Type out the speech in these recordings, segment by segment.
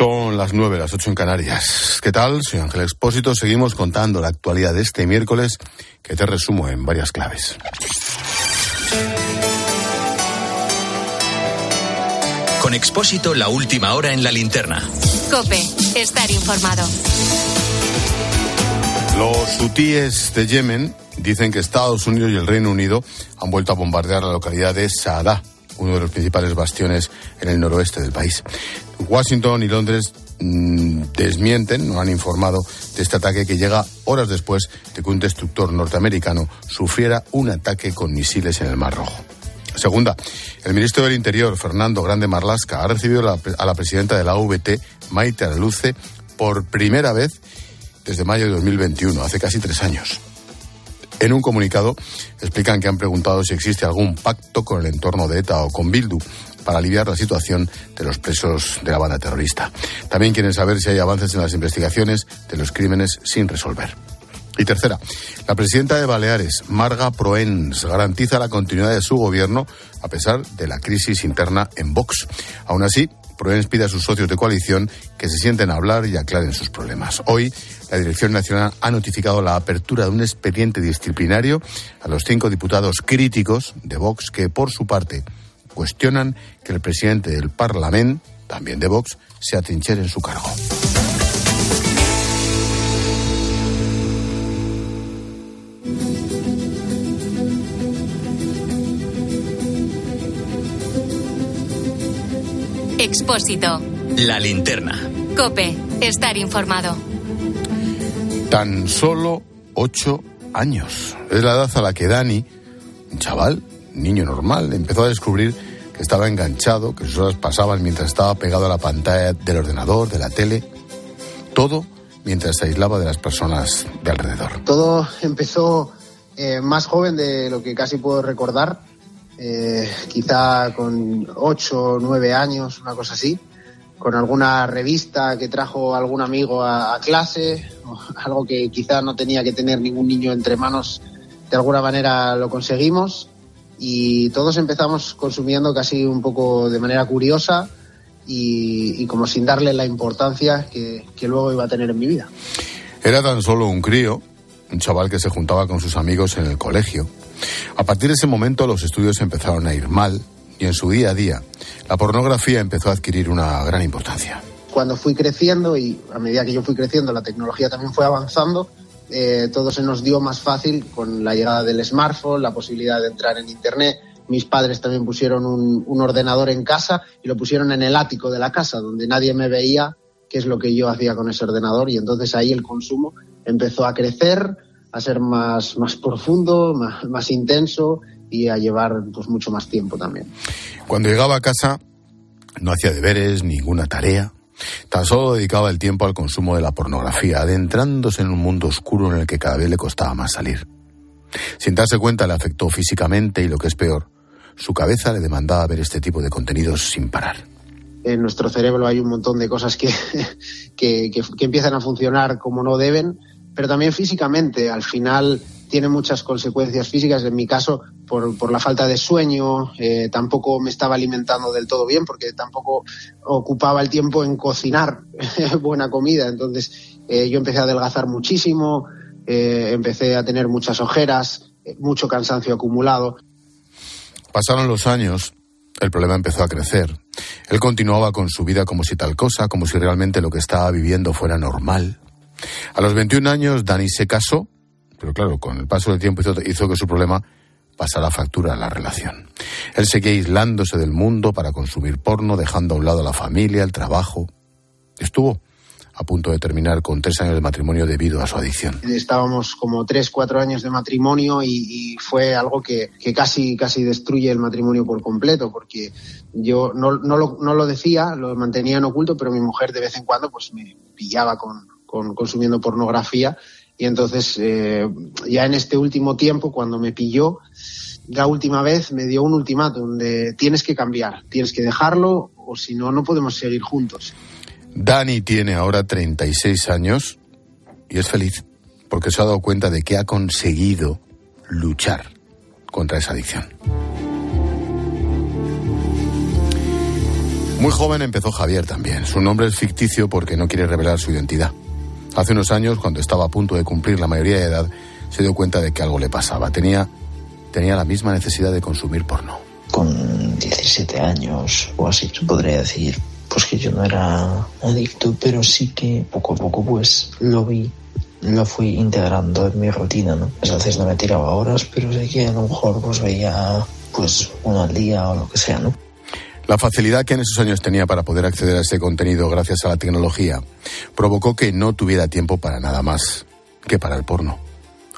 Son las nueve, las ocho en Canarias. ¿Qué tal? Soy Ángel Expósito. Seguimos contando la actualidad de este miércoles que te resumo en varias claves. Con Expósito, la última hora en la linterna. Cope, estar informado. Los hutíes de Yemen dicen que Estados Unidos y el Reino Unido han vuelto a bombardear la localidad de Saadá, uno de los principales bastiones en el noroeste del país. Washington y Londres mm, desmienten, no han informado de este ataque que llega horas después de que un destructor norteamericano sufriera un ataque con misiles en el Mar Rojo. Segunda, el ministro del Interior, Fernando Grande Marlasca, ha recibido a la presidenta de la VT, Maite Araluce, por primera vez desde mayo de 2021, hace casi tres años. En un comunicado explican que han preguntado si existe algún pacto con el entorno de ETA o con Bildu para aliviar la situación de los presos de la banda terrorista. También quieren saber si hay avances en las investigaciones de los crímenes sin resolver. Y tercera, la presidenta de Baleares, Marga Proens, garantiza la continuidad de su gobierno a pesar de la crisis interna en Vox. Aún así, Proens pide a sus socios de coalición que se sienten a hablar y aclaren sus problemas. Hoy, la Dirección Nacional ha notificado la apertura de un expediente disciplinario a los cinco diputados críticos de Vox que, por su parte, cuestionan que el presidente del Parlamento, también de Vox, se atrinchere en su cargo. Expósito. La linterna. Cope, estar informado. Tan solo ocho años. Es la edad a la que Dani, un chaval, un niño normal, empezó a descubrir que estaba enganchado, que sus horas pasaban mientras estaba pegado a la pantalla del ordenador, de la tele. Todo mientras se aislaba de las personas de alrededor. Todo empezó eh, más joven de lo que casi puedo recordar eh, quizá con ocho o nueve años, una cosa así, con alguna revista que trajo algún amigo a, clase, algo que quizá no tenía que tener ningún niño entre manos, de alguna manera lo conseguimos y todos empezamos consumiendo casi un poco de manera curiosa y, como sin darle la importancia que, que luego iba a tener en mi vida. Era tan solo un crío, un chaval que se juntaba con sus amigos en el colegio a partir de ese momento los estudios empezaron a ir mal y en su día a día la pornografía empezó a adquirir una gran importancia. Cuando fui creciendo y a medida que yo fui creciendo la tecnología también fue avanzando, eh, todo se nos dio más fácil con la llegada del smartphone, la posibilidad de entrar en Internet. Mis padres también pusieron un, un ordenador en casa y lo pusieron en el ático de la casa, donde nadie me veía qué es lo que yo hacía con ese ordenador y entonces ahí el consumo empezó a crecer, a ser más, más profundo, más, más intenso y a llevar pues mucho más tiempo también. Cuando llegaba a casa no hacía deberes, ninguna tarea. Tan solo dedicaba el tiempo al consumo de la pornografía, adentrándose en un mundo oscuro en el que cada vez le costaba más salir. Sin darse cuenta le afectó físicamente y lo que es peor, su cabeza le demandaba ver este tipo de contenidos sin parar. En nuestro cerebro hay un montón de cosas que, que, que, que empiezan a funcionar como no deben pero también físicamente. Al final tiene muchas consecuencias físicas. En mi caso, por, por la falta de sueño, eh, tampoco me estaba alimentando del todo bien porque tampoco ocupaba el tiempo en cocinar buena comida. Entonces eh, yo empecé a adelgazar muchísimo, eh, empecé a tener muchas ojeras, mucho cansancio acumulado. Pasaron los años, el problema empezó a crecer. Él continuaba con su vida como si tal cosa, como si realmente lo que estaba viviendo fuera normal. A los 21 años, Dani se casó, pero claro, con el paso del tiempo hizo, que su problema pasara factura a la relación. Él seguía aislándose del mundo para consumir porno, dejando a un lado la familia, el trabajo. Estuvo a punto de terminar con tres años de matrimonio debido a su adicción. Estábamos como tres, cuatro años de matrimonio y, fue algo que, casi, casi destruye el matrimonio por completo, porque yo no, no, lo, no lo decía, lo mantenía en oculto, pero mi mujer de vez en cuando pues me pillaba con, con, consumiendo pornografía. Y entonces, eh, ya en este último tiempo, cuando me pilló, la última vez me dio un ultimátum de tienes que cambiar, tienes que dejarlo o si no, no podemos seguir juntos. Dani tiene ahora 36 años y es feliz porque se ha dado cuenta de que ha conseguido luchar contra esa adicción. Muy joven empezó Javier también. Su nombre es ficticio porque no quiere revelar su identidad. Hace unos años, cuando estaba a punto de cumplir la mayoría de edad, se dio cuenta de que algo le pasaba. Tenía, tenía la misma necesidad de consumir porno. Con 17 años o así, se podría decir, pues que yo no era adicto, pero sí que poco a poco pues lo vi, lo fui integrando en mi rutina, ¿no? A veces no me tiraba horas, pero sé que a lo mejor pues veía pues uno al día o lo que sea, ¿no? La facilidad que en esos años tenía para poder acceder a ese contenido gracias a la tecnología provocó que no tuviera tiempo para nada más que para el porno.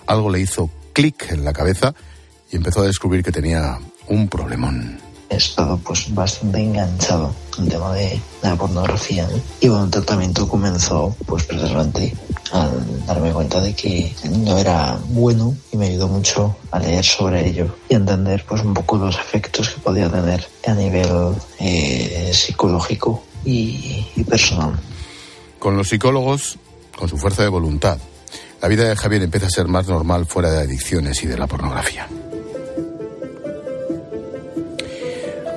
Algo le hizo clic en la cabeza y empezó a descubrir que tenía un problemón he estado pues bastante enganchado el tema de, la pornografía y bueno el tratamiento comenzó pues precisamente al darme cuenta de que no era bueno y me ayudó mucho a leer sobre ello y entender pues un poco los efectos que podía tener a nivel eh, psicológico y, y personal. Con los psicólogos, con su fuerza de voluntad, la vida de Javier empieza a ser más normal fuera de adicciones y de la pornografía.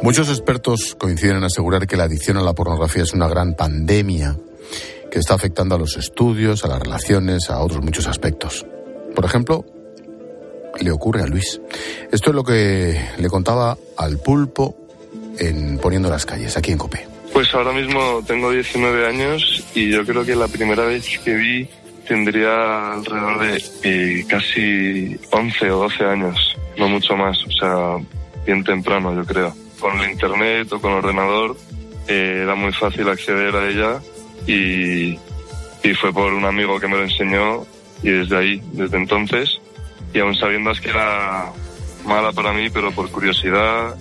Muchos expertos coinciden en asegurar que la adicción a la pornografía es una gran pandemia que está afectando a los estudios, a las relaciones, a otros muchos aspectos. Por ejemplo, le ocurre a Luis. Esto es lo que le contaba al pulpo en Poniendo las calles, aquí en Copé. Pues ahora mismo tengo 19 años y yo creo que la primera vez que vi tendría alrededor de eh, casi 11 o 12 años, no mucho más, o sea, bien temprano yo creo con el internet o con el ordenador eh, era muy fácil acceder a ella y, fue por un amigo que me lo enseñó y desde ahí, desde entonces, y aún sabiendo que era mala para mí, pero por curiosidad.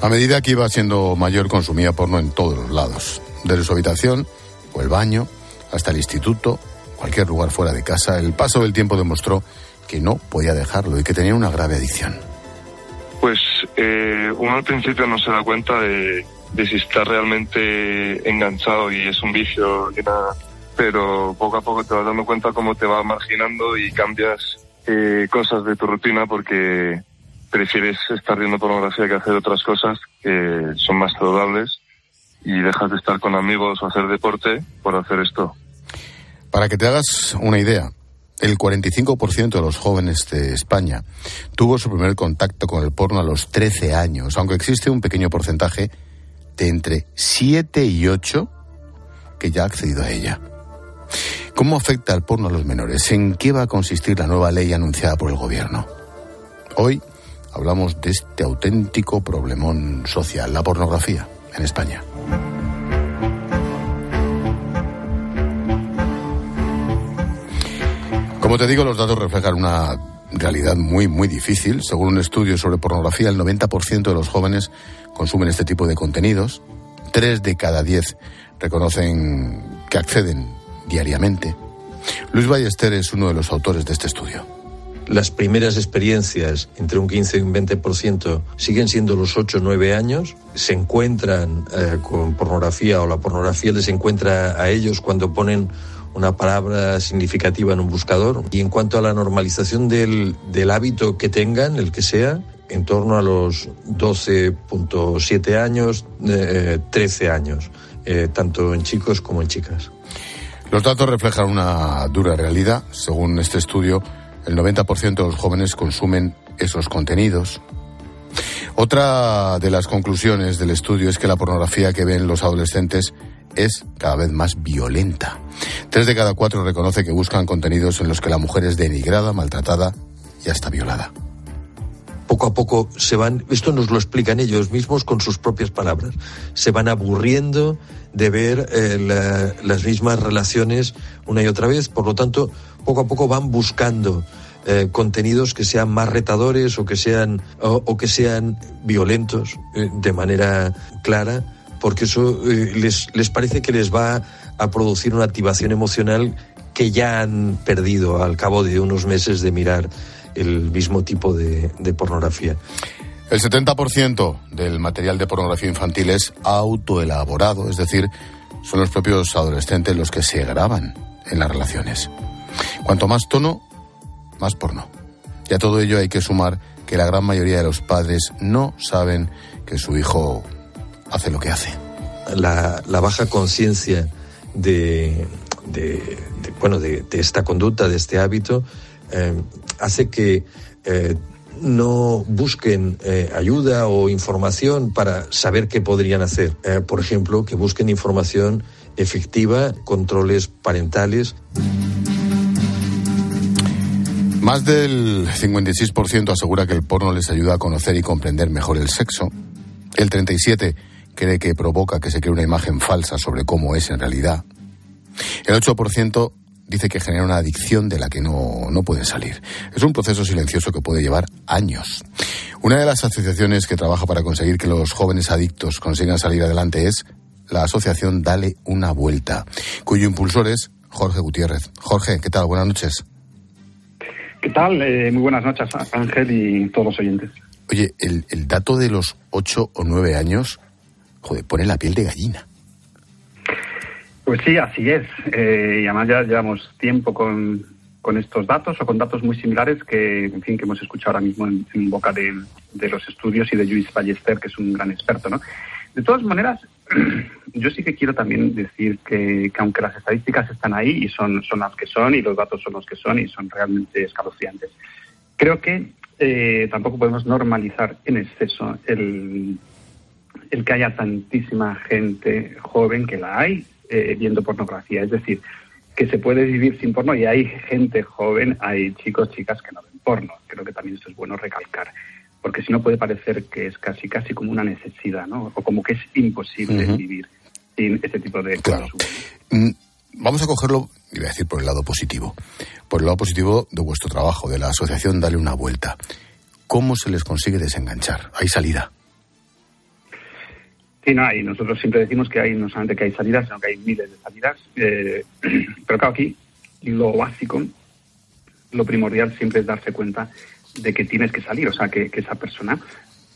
A medida que iba siendo mayor consumía porno en todos los lados, desde su habitación o el baño hasta el instituto, cualquier lugar fuera de casa. El paso del tiempo demostró que no podía dejarlo y que tenía una grave adicción. Pues eh, uno al principio no se da cuenta de, si está realmente enganchado y es un vicio ni nada, pero poco a poco te vas dando cuenta cómo te va marginando y cambias eh, cosas de tu rutina porque prefieres estar viendo pornografía que hacer otras cosas que son más saludables y dejas de estar con amigos o hacer deporte por hacer esto. Para que te hagas una idea, el 45% de los jóvenes de España tuvo su primer contacto con el porno a los 13 años, aunque existe un pequeño porcentaje de entre 7 y 8 que ya ha accedido a ella. ¿Cómo afecta el porno a los menores? ¿En qué va a consistir la nueva ley anunciada por el gobierno? Hoy hablamos de este auténtico problemón social, la pornografía en España. Como te digo, los datos reflejan una realidad muy, muy difícil. Según un estudio sobre pornografía, el 90% de los jóvenes consumen este tipo de contenidos. Tres de cada diez reconocen que acceden diariamente. Luis Ballester es uno de los autores de este estudio. Las primeras experiencias, entre un 15 y un 20%, siguen siendo los 8 o 9 años. Se encuentran eh, con pornografía o la pornografía les encuentra a ellos cuando ponen una palabra significativa en un buscador. Y en cuanto a la normalización del, del hábito que tengan, el que sea, en torno a los 12.7 años, 13 eh, años, eh, tanto en chicos como en chicas. Los datos reflejan una dura realidad. Según este estudio, el 90% de los jóvenes consumen esos contenidos. Otra de las conclusiones del estudio es que la pornografía que ven los adolescentes es cada vez más violenta. Tres de cada cuatro reconoce que buscan contenidos en los que la mujer es denigrada, maltratada y hasta violada. Poco a poco se van, esto nos lo explican ellos mismos con sus propias palabras, se van aburriendo de ver eh, las mismas relaciones una y otra vez, por lo tanto, poco a poco van buscando eh, contenidos que sean más retadores o que sean, o que sean violentos eh, de manera clara porque eso eh, les, les parece que les va a producir una activación emocional que ya han perdido al cabo de unos meses de mirar el mismo tipo de, de pornografía. El 70% del material de pornografía infantil es autoelaborado, es decir, son los propios adolescentes los que se graban en las relaciones. Cuanto más tono, más porno. Y a todo ello hay que sumar que la gran mayoría de los padres no saben que su hijo hace lo que hace. La, baja conciencia de, bueno, de, esta conducta, de este hábito, eh, hace que eh, no busquen eh, ayuda o información para saber qué podrían hacer. por ejemplo, que busquen información efectiva, controles parentales. Más del 56% asegura que el porno les ayuda a conocer y comprender mejor el sexo. El 37% cree que provoca que se cree una imagen falsa sobre cómo es en realidad. El 8% dice que genera una adicción de la que no, no pueden salir. Es un proceso silencioso que puede llevar años. Una de las asociaciones que trabaja para conseguir que los jóvenes adictos consigan salir adelante es la asociación Dale una Vuelta, cuyo impulsor es Jorge Gutiérrez. Jorge, ¿qué tal? Buenas noches. ¿Qué tal? Eh, muy buenas noches, Ángel y todos los oyentes. Oye, el, el dato de los ocho o nueve años, joder, pone la piel de gallina. Pues sí, así es. Eh, y además ya llevamos tiempo con, con, estos datos o con datos muy similares que, en fin, que hemos escuchado ahora mismo en, boca de, de, los estudios y de Luis Ballester, que es un gran experto, ¿no? De todas maneras, yo sí que quiero también decir que, aunque las estadísticas están ahí y son, son las que son y los datos son los que son y son realmente escalofriantes, creo que eh, tampoco podemos normalizar en exceso el, el que haya tantísima gente joven que la hay eh, viendo pornografía. Es decir, que se puede vivir sin porno y hay gente joven, hay chicos, chicas que no ven porno. Creo que también esto es bueno recalcar porque si no puede parecer que es casi casi como una necesidad, ¿no? O como que es imposible vivir sin este tipo de claro. Mm, vamos a cogerlo, iba a decir por el lado positivo, por el lado positivo de vuestro trabajo, de la asociación Dale una vuelta. ¿Cómo se les consigue desenganchar? ¿Hay salida? Sí, no hay. Nosotros siempre decimos que hay no solamente que hay salidas, sino que hay miles de salidas. Eh, pero claro, aquí lo básico, lo primordial siempre es darse cuenta de que tienes que salir, o sea, que, esa persona,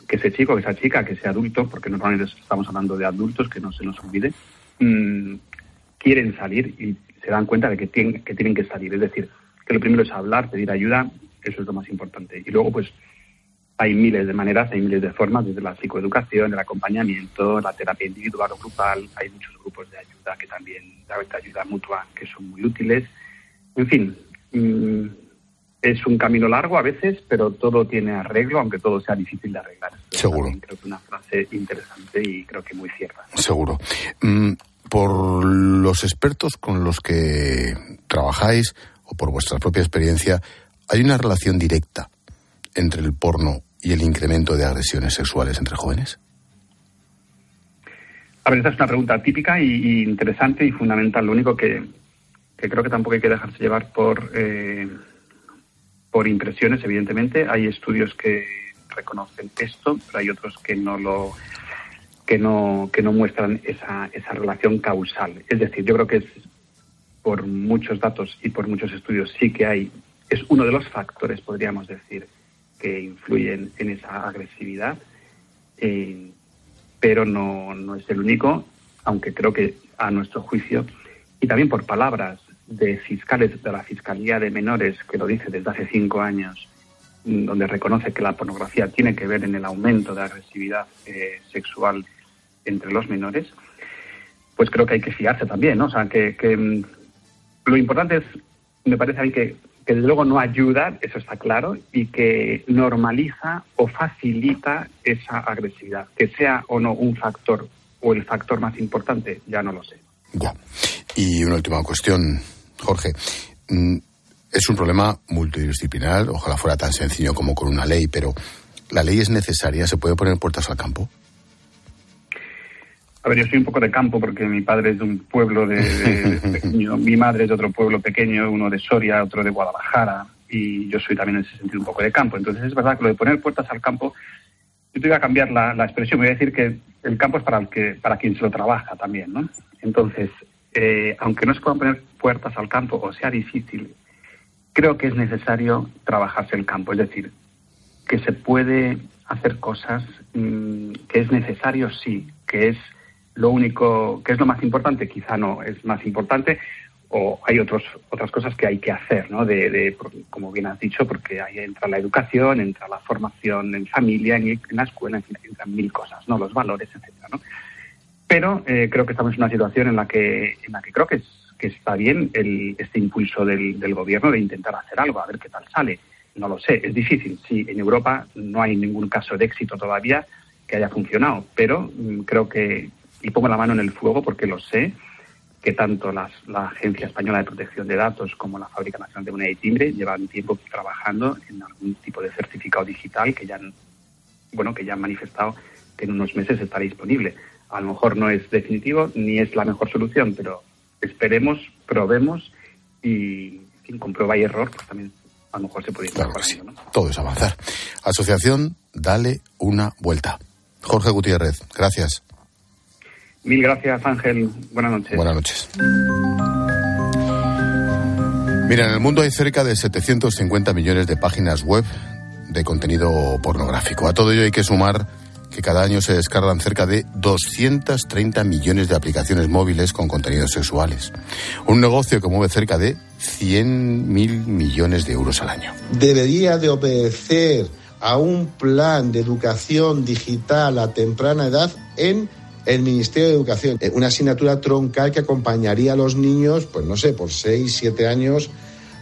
que ese chico, que esa chica, que ese adulto, porque normalmente estamos hablando de adultos, que no se nos olvide, mm, quieren salir y se dan cuenta de que tienen, que tienen que salir. Es decir, que lo primero es hablar, pedir ayuda, eso es lo más importante. Y luego, pues, hay miles de maneras, hay miles de formas, desde la psicoeducación, el acompañamiento, la terapia individual o grupal, hay muchos grupos de ayuda que también, de ayuda mutua, que son muy útiles. En fin, mm, es un camino largo a veces, pero todo tiene arreglo, aunque todo sea difícil de arreglar. Seguro. Creo que es una frase interesante y creo que muy cierta. Seguro. Mm, por los expertos con los que trabajáis o por vuestra propia experiencia, ¿hay una relación directa entre el porno y el incremento de agresiones sexuales entre jóvenes? A ver, esta es una pregunta típica y, interesante y fundamental. Lo único que, creo que tampoco hay que dejarse llevar por... Eh, por impresiones, evidentemente. Hay estudios que reconocen esto, pero hay otros que no lo que no que no muestran esa, esa relación causal. Es decir, yo creo que es por muchos datos y por muchos estudios sí que hay es uno de los factores, podríamos decir, que influyen en esa agresividad, eh, pero no, no es el único, aunque creo que a nuestro juicio y también por palabras de fiscales de la Fiscalía de Menores, que lo dice desde hace cinco años, mm, donde reconoce que la pornografía tiene que ver en el aumento de agresividad eh, sexual entre los menores, pues creo que hay que fiarse también. O sea, que, mm, lo importante es, me parece a mí que, que desde luego no ayuda, eso está claro, y que normaliza o facilita esa agresividad. Que sea o no un factor o el factor más importante, ya no lo sé. Ya. Y una última cuestión, Jorge. Mm, es un problema multidisciplinar, ojalá fuera tan sencillo como con una ley, pero ¿la ley es necesaria? ¿Se puede poner puertas al campo? A ver, yo soy un poco de campo porque mi padre es de un pueblo de, pequeño, mi madre es de otro pueblo pequeño, uno de Soria, otro de Guadalajara, y yo soy también en ese sentido un poco de campo. Entonces es verdad que lo de poner puertas al campo, yo te voy a cambiar la, la expresión, voy a decir que el campo es para, el que, para quien se lo trabaja también, ¿no? Entonces, eh, aunque no se puedan poner puertas al campo o sea difícil, creo que es necesario trabajarse el campo. Es decir, que se puede hacer cosas, mm, que es necesario, sí, que es lo único, que es lo más importante, quizá no es más importante, o hay otros, otras cosas que hay que hacer, ¿no? De, como bien has dicho, porque ahí entra la educación, entra la formación en familia, en, la escuela, en fin, entran mil cosas, ¿no? Los valores, etcétera, ¿no? Pero eh, creo que estamos en una situación en la que, en la que creo que, es, que está bien el, este impulso del, del gobierno de intentar hacer algo, a ver qué tal sale. No lo sé, es difícil. Sí, en Europa no hay ningún caso de éxito todavía que haya funcionado, pero mm, creo que, y pongo la mano en el fuego porque lo sé, que tanto la Agencia Española de Protección de Datos como la Fábrica Nacional de Moneda y Timbre llevan tiempo trabajando en algún tipo de certificado digital que ya han, bueno, que ya han manifestado que en unos meses estará disponible. A lo mejor no es definitivo ni es la mejor solución, pero esperemos, probemos y sin con prueba y error, pues también a lo mejor se puede ir claro Todo es avanzar. Asociación, dale una vuelta. Jorge Gutiérrez, gracias. Mil gracias, Ángel. Buenas noches. Buenas noches. Mira, en el mundo hay cerca de 750 millones de páginas web de contenido pornográfico. A todo ello hay que sumar que cada año se descargan cerca de 230 millones de aplicaciones móviles con contenidos sexuales. Un negocio que mueve cerca de 100 mil millones de euros al año. Debería de obedecer a un plan de educación digital a temprana edad en el Ministerio de Educación. Eh, una asignatura troncal que acompañaría a los niños, pues no sé, por 6, 7 años.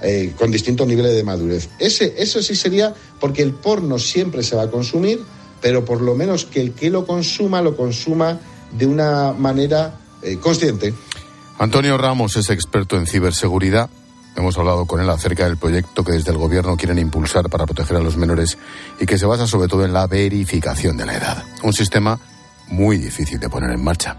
Eh, con distintos niveles de madurez. Ese, eso sí sería porque el porno siempre se va a consumir, pero por lo menos que el que lo consuma lo consuma de una manera eh, consciente. Antonio Ramos es experto en ciberseguridad. Hemos hablado con él acerca del proyecto que desde el gobierno quieren impulsar para proteger a los menores y que se basa sobre todo en la verificación de la edad. Un sistema muy difícil de poner en marcha.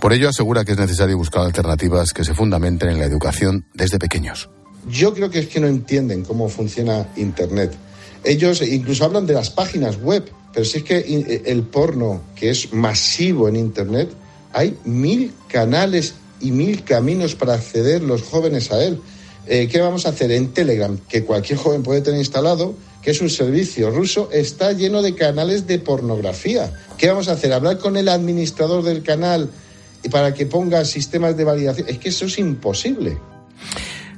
Por ello asegura que es necesario buscar alternativas que se fundamenten en la educación desde pequeños. Yo creo que es que no entienden cómo funciona Internet. Ellos incluso hablan de las páginas web, pero si es que eh, el porno, que es masivo en Internet, hay mil canales y mil caminos para acceder los jóvenes a él. Eh, ¿Qué vamos a hacer en Telegram? Que cualquier joven puede tener instalado que es un servicio ruso, está lleno de canales de pornografía. ¿Qué vamos a hacer? ¿Hablar con el administrador del canal para que ponga sistemas de validación? Es que eso es imposible.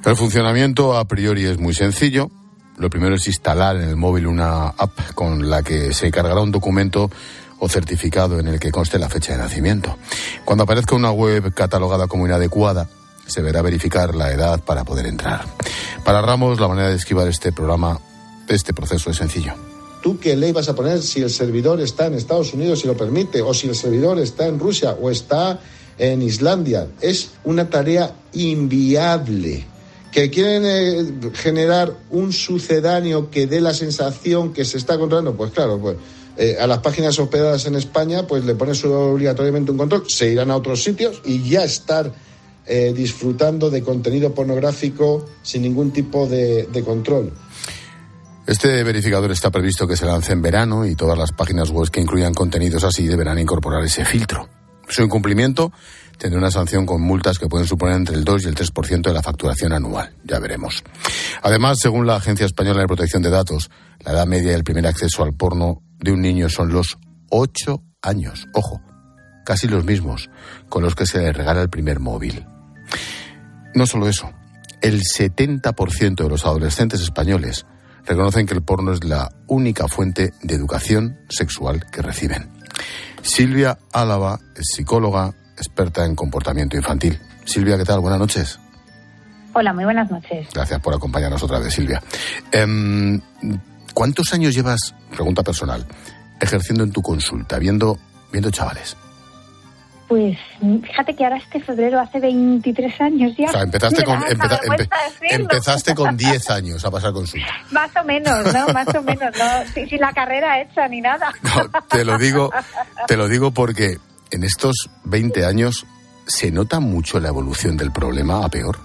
El funcionamiento a priori es muy sencillo. Lo primero es instalar en el móvil una app con la que se cargará un documento o certificado en el que conste la fecha de nacimiento. Cuando aparezca una web catalogada como inadecuada, se verá verificar la edad para poder entrar. Para Ramos, la manera de esquivar este programa este proceso es sencillo. ¿Tú qué ley vas a poner si el servidor está en Estados Unidos y lo permite, o si el servidor está en Rusia o está en Islandia? Es una tarea inviable. Que quieren eh, generar un sucedáneo que dé la sensación que se está controlando, pues claro, pues eh, a las páginas hospedadas en España, pues le pones obligatoriamente un control, se irán a otros sitios y ya estar eh, disfrutando de contenido pornográfico sin ningún tipo de control. Este verificador está previsto que se lance en verano y todas las páginas web que incluyan contenidos así deberán incorporar ese filtro. Su incumplimiento tendrá una sanción con multas que pueden suponer entre el 2 y el 3% de la facturación anual. Ya veremos. Además, según la Agencia Española de Protección de Datos, la edad media del primer acceso al porno de un niño son los 8 años. Ojo, casi los mismos con los que se le regala el primer móvil. No solo eso, el 70% de los adolescentes españoles reconocen que el porno es la única fuente de educación sexual que reciben. Silvia Álava es psicóloga, experta en comportamiento infantil. Silvia, ¿qué tal? Buenas noches. Hola, muy buenas noches. Gracias por acompañarnos otra vez, Silvia. Em, ¿Cuántos años llevas, pregunta personal, ejerciendo en tu consulta, viendo, viendo chavales? Pues fíjate que ahora este febrero hace 23 años ya. O sea, empezaste, con, empezaste con 10 años a pasar consulta. Más o menos, ¿no? Más o menos, ¿no? Sin, la carrera hecha ni nada. No, te lo digo, te lo digo porque en estos 20 años se nota mucho la evolución del problema a peor.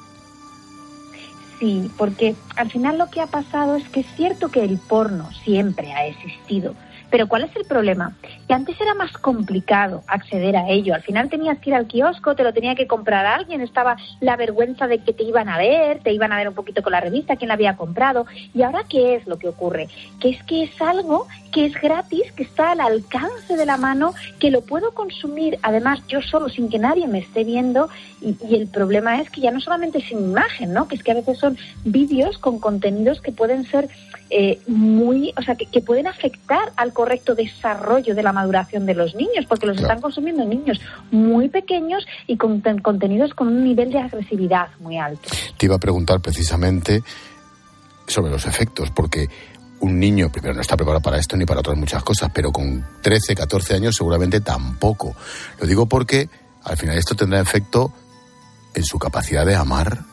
Sí, porque al final lo que ha pasado es que es cierto que el porno siempre ha existido, Pero ¿cuál es el problema? Que antes era más complicado acceder a ello. Al final tenías que ir al kiosco, te lo tenía que comprar alguien, estaba la vergüenza de que te iban a ver, te iban a ver un poquito con la revista, quién la había comprado. ¿Y ahora qué es lo que ocurre? Que es que es algo que es gratis, que está al alcance de la mano, que lo puedo consumir, además yo solo, sin que nadie me esté viendo, y, el problema es que ya no solamente sin imagen, ¿no? Que es que a veces son vídeos con contenidos que pueden ser eh, muy, o sea, que, que, pueden afectar al correcto desarrollo de la maduración de los niños, porque los claro. están consumiendo niños muy pequeños y con contenidos con un nivel de agresividad muy alto. Te iba a preguntar precisamente sobre los efectos, porque un niño, primero, no está preparado para esto ni para otras muchas cosas, pero con 13, 14 años seguramente tampoco. Lo digo porque al final esto tendrá efecto en su capacidad de amar,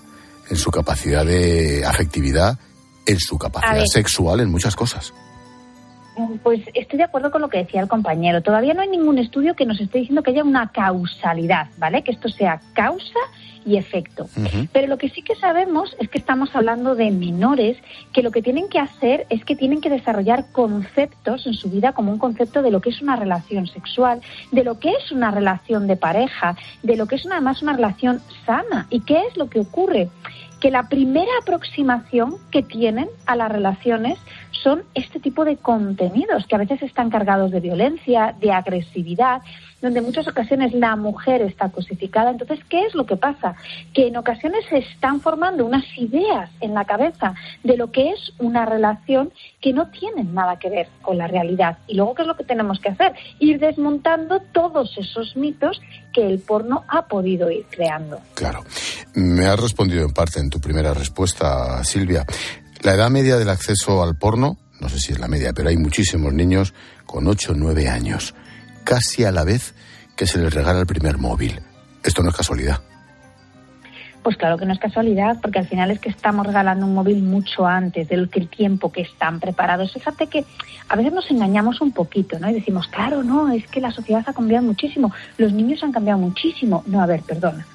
en su capacidad de afectividad, en su capacidad sexual, en muchas cosas. Pues estoy de acuerdo con lo que decía el compañero. Todavía no hay ningún estudio que nos esté diciendo que haya una causalidad, ¿vale? Que esto sea causa y efecto. Uh -huh. Pero lo que sí que sabemos es que estamos hablando de menores que lo que tienen que hacer es que tienen que desarrollar conceptos en su vida como un concepto de lo que es una relación sexual, de lo que es una relación de pareja, de lo que es además una relación sana. ¿Y qué es lo que ocurre? Que la primera aproximación que tienen a las relaciones son este tipo de contenidos que a veces están cargados de violencia, de agresividad, donde en muchas ocasiones la mujer está cosificada. Entonces, ¿qué es lo que pasa? Que en ocasiones se están formando unas ideas en la cabeza de lo que es una relación que no tienen nada que ver con la realidad. Y luego, ¿qué es lo que tenemos que hacer? Ir desmontando todos esos mitos que el porno ha podido ir creando. Claro. Me has respondido en parte en tu primera respuesta, Silvia. La edad media del acceso al porno, no sé si es la media, pero hay muchísimos niños con 8 o 9 años casi a la vez que se les regala el primer móvil. Esto no es casualidad. Pues claro que no es casualidad, porque al final es que estamos regalando un móvil mucho antes del tiempo que están preparados. Fíjate que a veces nos engañamos un poquito, ¿no? Y decimos, claro, no, es que la sociedad ha cambiado muchísimo, los niños han cambiado muchísimo. No, a ver, perdona.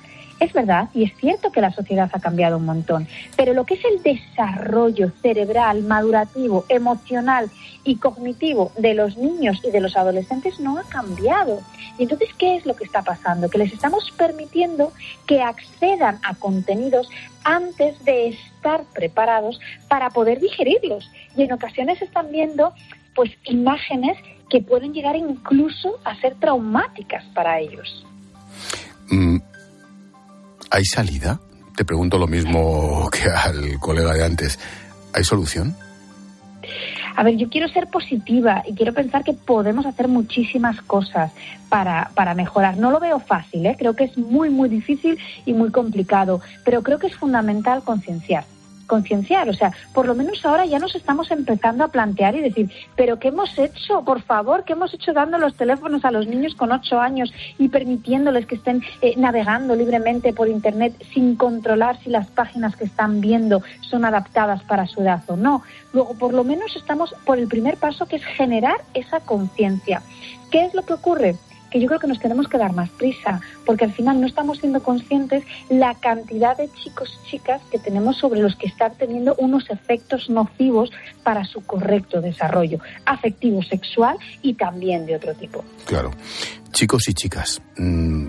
Es verdad y es cierto que la sociedad ha cambiado un montón, pero lo que es el desarrollo cerebral, madurativo, emocional y cognitivo de los niños y de los adolescentes no ha cambiado. Y entonces, ¿qué es lo que está pasando? Que les estamos permitiendo que accedan a contenidos antes de estar preparados para poder digerirlos. Y en ocasiones están viendo pues imágenes que pueden llegar incluso a ser traumáticas para ellos. Mm ¿Hay salida? Te pregunto lo mismo que al colega de antes. ¿Hay solución? A ver, yo quiero ser positiva y quiero pensar que podemos hacer muchísimas cosas para, para mejorar. No lo veo fácil, ¿eh? creo que es muy, muy difícil y muy complicado, pero creo que es fundamental concienciar concienciar, o sea, por lo menos ahora ya nos estamos empezando a plantear y decir, pero ¿qué hemos hecho? Por favor, ¿qué hemos hecho dando los teléfonos a los niños con ocho años y permitiéndoles que estén eh, navegando libremente por Internet sin controlar si las páginas que están viendo son adaptadas para su edad o no? Luego, por lo menos estamos por el primer paso que es generar esa conciencia. ¿Qué es lo que ocurre? Que yo creo que nos tenemos que dar más prisa, porque al final no estamos siendo conscientes la cantidad de chicos y chicas que tenemos sobre los que están teniendo unos efectos nocivos para su correcto desarrollo afectivo, sexual y también de otro tipo. Claro. Chicos y chicas, mmm,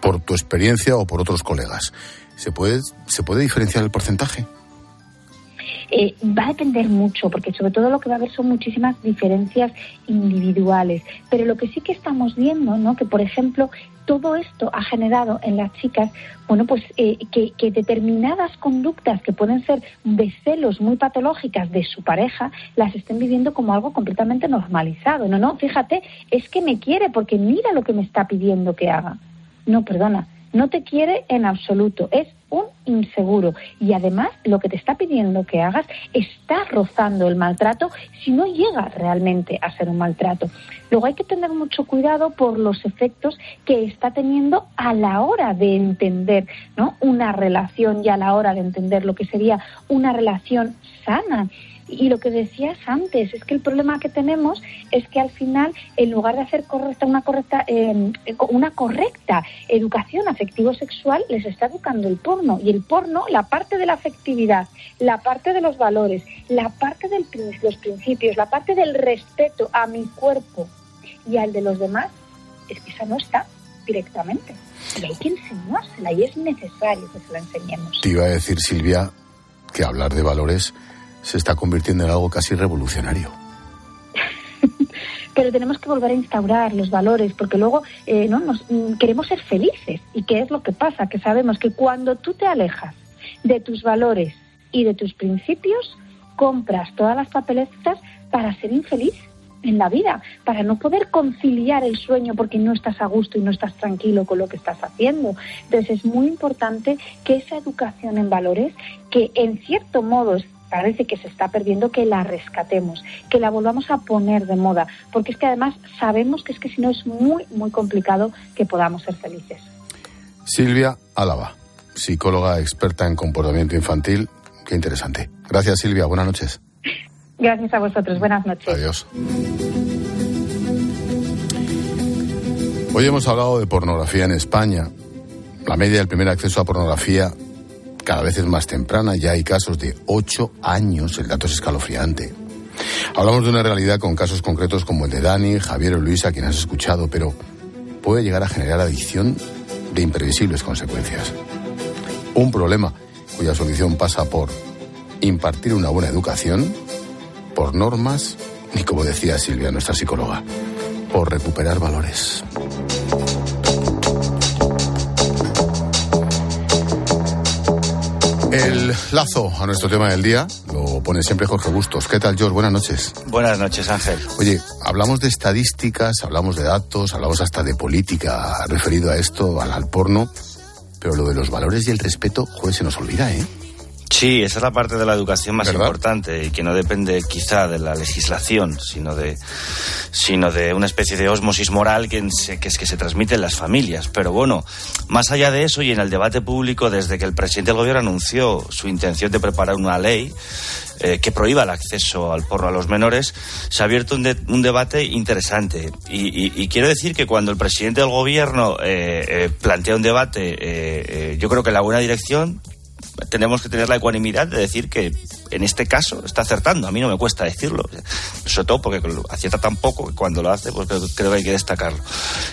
por tu experiencia o por otros colegas, ¿se puede, ¿se puede diferenciar el porcentaje? Eh, va a depender mucho, porque sobre todo lo que va a haber son muchísimas diferencias individuales. Pero lo que sí que estamos viendo, ¿no? Que por ejemplo todo esto ha generado en las chicas, bueno, pues eh, que, que, determinadas conductas que pueden ser de celos muy patológicas de su pareja, las estén viviendo como algo completamente normalizado. No, no, fíjate, es que me quiere porque mira lo que me está pidiendo que haga. No, perdona, no te quiere en absoluto, es un inseguro y además lo que te está pidiendo que hagas está rozando el maltrato si no llega realmente a ser un maltrato. Luego hay que tener mucho cuidado por los efectos que está teniendo a la hora de entender ¿no? una relación y a la hora de entender lo que sería una relación sana. Y lo que decías antes, es que el problema que tenemos es que al final, en lugar de hacer correcta una correcta em, una correcta educación afectivo-sexual, les está educando el porno. Y el porno, la parte de la afectividad, la parte de los valores, la parte de los principios, la parte del respeto a mi cuerpo y al de los demás, es que esa no está directamente. Y hay que enseñársela y es necesario que se la enseñemos. Te iba a decir, Silvia, que hablar de valores se está convirtiendo en algo casi revolucionario. Pero tenemos que volver a instaurar los valores, porque luego eh, no nos, mm, queremos ser felices. ¿Y qué es lo que pasa? Que sabemos que cuando tú te alejas de tus valores y de tus principios, compras todas las papeletas para ser infeliz en la vida, para no poder conciliar el sueño porque no estás a gusto y no estás tranquilo con lo que estás haciendo. Entonces es muy importante que esa educación en valores, que en cierto modo parece que se está perdiendo, que la rescatemos, que la volvamos a poner de moda, porque es que además sabemos que es que si no es muy, muy complicado que podamos ser felices. Silvia Álava, psicóloga experta en comportamiento infantil. Qué interesante. Gracias Silvia, buenas noches. Gracias a vosotros. Buenas noches. Adiós. Hoy hemos hablado de pornografía en España. La media del primer acceso a pornografía cada vez es más temprana. Ya hay casos de ocho años. El dato es escalofriante. Hablamos de una realidad con casos concretos como el de Dani, Javier o Luisa, quien has escuchado, pero puede llegar a generar adicción de imprevisibles consecuencias. Un problema cuya solución pasa por impartir una buena educación, por normas, ni como decía Silvia, nuestra psicóloga, por recuperar valores. El lazo a nuestro tema del día lo pone siempre Jorge Bustos. ¿Qué tal, George? Buenas noches. Buenas noches, Ángel. Oye, hablamos de estadísticas, hablamos de datos, hablamos hasta de política referido a esto, al, al porno, pero lo de los valores y el respeto, joder, se nos olvida, ¿eh? Sí, esa es la parte de la educación más importante y que no depende quizá de la legislación, sino de, sino de una especie de osmosis moral que, que es que se transmite en las familias. Pero bueno, más allá de eso y en el debate público, desde que el presidente del gobierno anunció su intención de preparar una ley, eh, que prohíba el acceso al porno a los menores, se ha abierto un, un debate interesante. Y, quiero decir que cuando el presidente del gobierno eh, eh, plantea un debate, yo creo que en la buena dirección, tenemos que tener la ecuanimidad de decir que en este caso está acertando. A mí no me cuesta decirlo, sobre todo porque acierta tan poco que cuando lo hace, pues creo, que hay que destacarlo.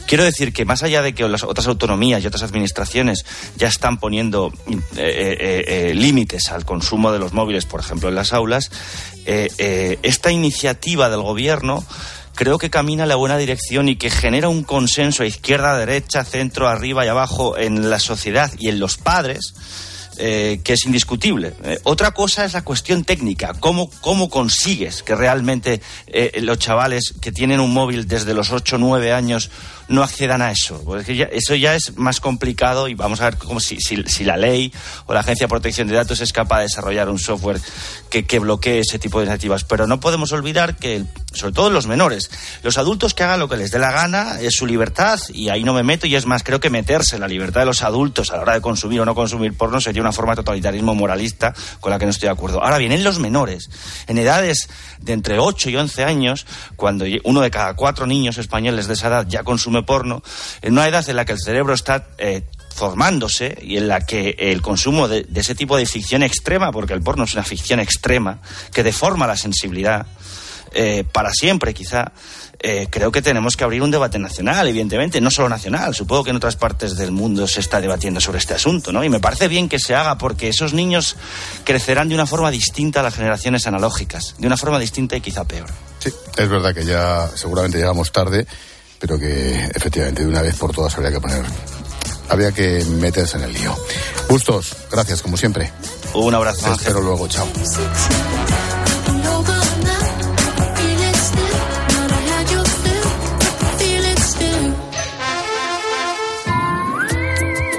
Quiero decir que más allá de que las otras autonomías y otras administraciones ya están poniendo eh, eh, eh, límites al consumo de los móviles, por ejemplo, en las aulas, esta iniciativa del gobierno creo que camina en la buena dirección y que genera un consenso a izquierda, derecha, centro, arriba y abajo en la sociedad y en los padres eh, que es indiscutible. Eh, otra cosa es la cuestión técnica, cómo, cómo consigues que realmente eh, los chavales que tienen un móvil desde los 8 o 9 años no accedan a eso. Porque eso ya es más complicado y vamos a ver cómo si, la ley o la Agencia de Protección de Datos es capaz de desarrollar un software que, que bloquee ese tipo de iniciativas. Pero no podemos olvidar que, sobre todo los menores, los adultos que hagan lo que les dé la gana es su libertad y ahí no me meto y es más, creo que meterse en la libertad de los adultos a la hora de consumir o no consumir porno sería una forma de totalitarismo moralista con la que no estoy de acuerdo. Ahora bien, en los menores, en edades de entre 8 y 11 años, cuando uno de cada cuatro niños españoles de esa edad ya consume porno, en una edad en la que el cerebro está eh, formándose y en la que el consumo de, ese tipo de ficción extrema, porque el porno es una ficción extrema, que deforma la sensibilidad, eh, para siempre quizá, eh, creo que tenemos que abrir un debate nacional, evidentemente, no solo nacional. Supongo que en otras partes del mundo se está debatiendo sobre este asunto, ¿no? Y me parece bien que se haga porque esos niños crecerán de una forma distinta a las generaciones analógicas, de una forma distinta y quizá peor. Sí, es verdad que ya seguramente llegamos tarde, pero que efectivamente de una vez por todas habría que poner habría que meterse en el lío. Bustos, gracias como siempre. Un abrazo. Te espero luego, chao.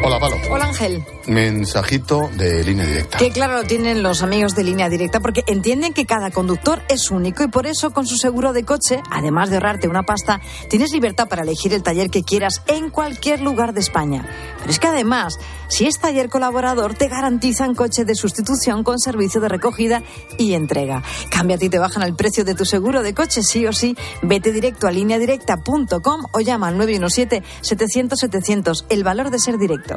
Hola, Palo. Hola, Ángel. Mensajito de línea directa. Que claro lo tienen los amigos de línea directa porque entienden que cada conductor es único y por eso con su seguro de coche, además de ahorrarte una pasta, tienes libertad para elegir el taller que quieras en cualquier lugar de España. Pero es que además, si es taller colaborador, te garantizan coche de sustitución con servicio de recogida y entrega. Cámbiate y te bajan el precio de tu seguro de coche, sí o sí. Vete directo a lineadirecta.com o llama al 917 700 700. El valor de ser directo.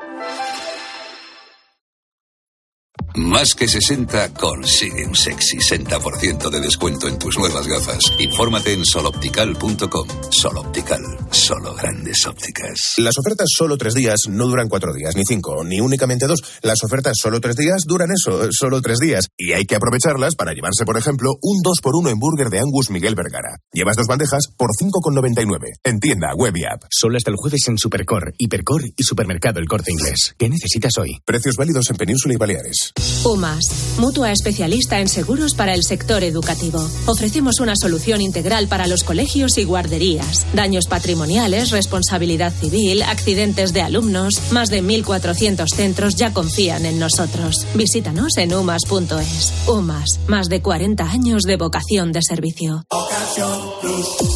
Más que 60 consigue un sexy 60% de descuento en tus nuevas gafas. Infórmate en soloptical.com. Soloptical, solo grandes ópticas. Las ofertas solo tres días no duran cuatro días, ni cinco, ni únicamente dos. Las ofertas solo tres días duran eso, solo tres días. Y hay que aprovecharlas para llevarse, por ejemplo, un 2x1 en burger de Angus Miguel Vergara. Llevas dos bandejas por 5,99. En tienda, web y app. Solo hasta el jueves en Supercor, Hipercor y Supermercado El Corte Inglés. ¿Qué necesitas hoy? Precios válidos en Península y Baleares. UMAS, mutua especialista en seguros para el sector educativo. Ofrecemos una solución integral para los colegios y guarderías. Daños patrimoniales, responsabilidad civil, accidentes de alumnos. Más de 1.400 centros ya confían en nosotros. Visítanos en umas.es. UMAS, más de 40 años de vocación de servicio.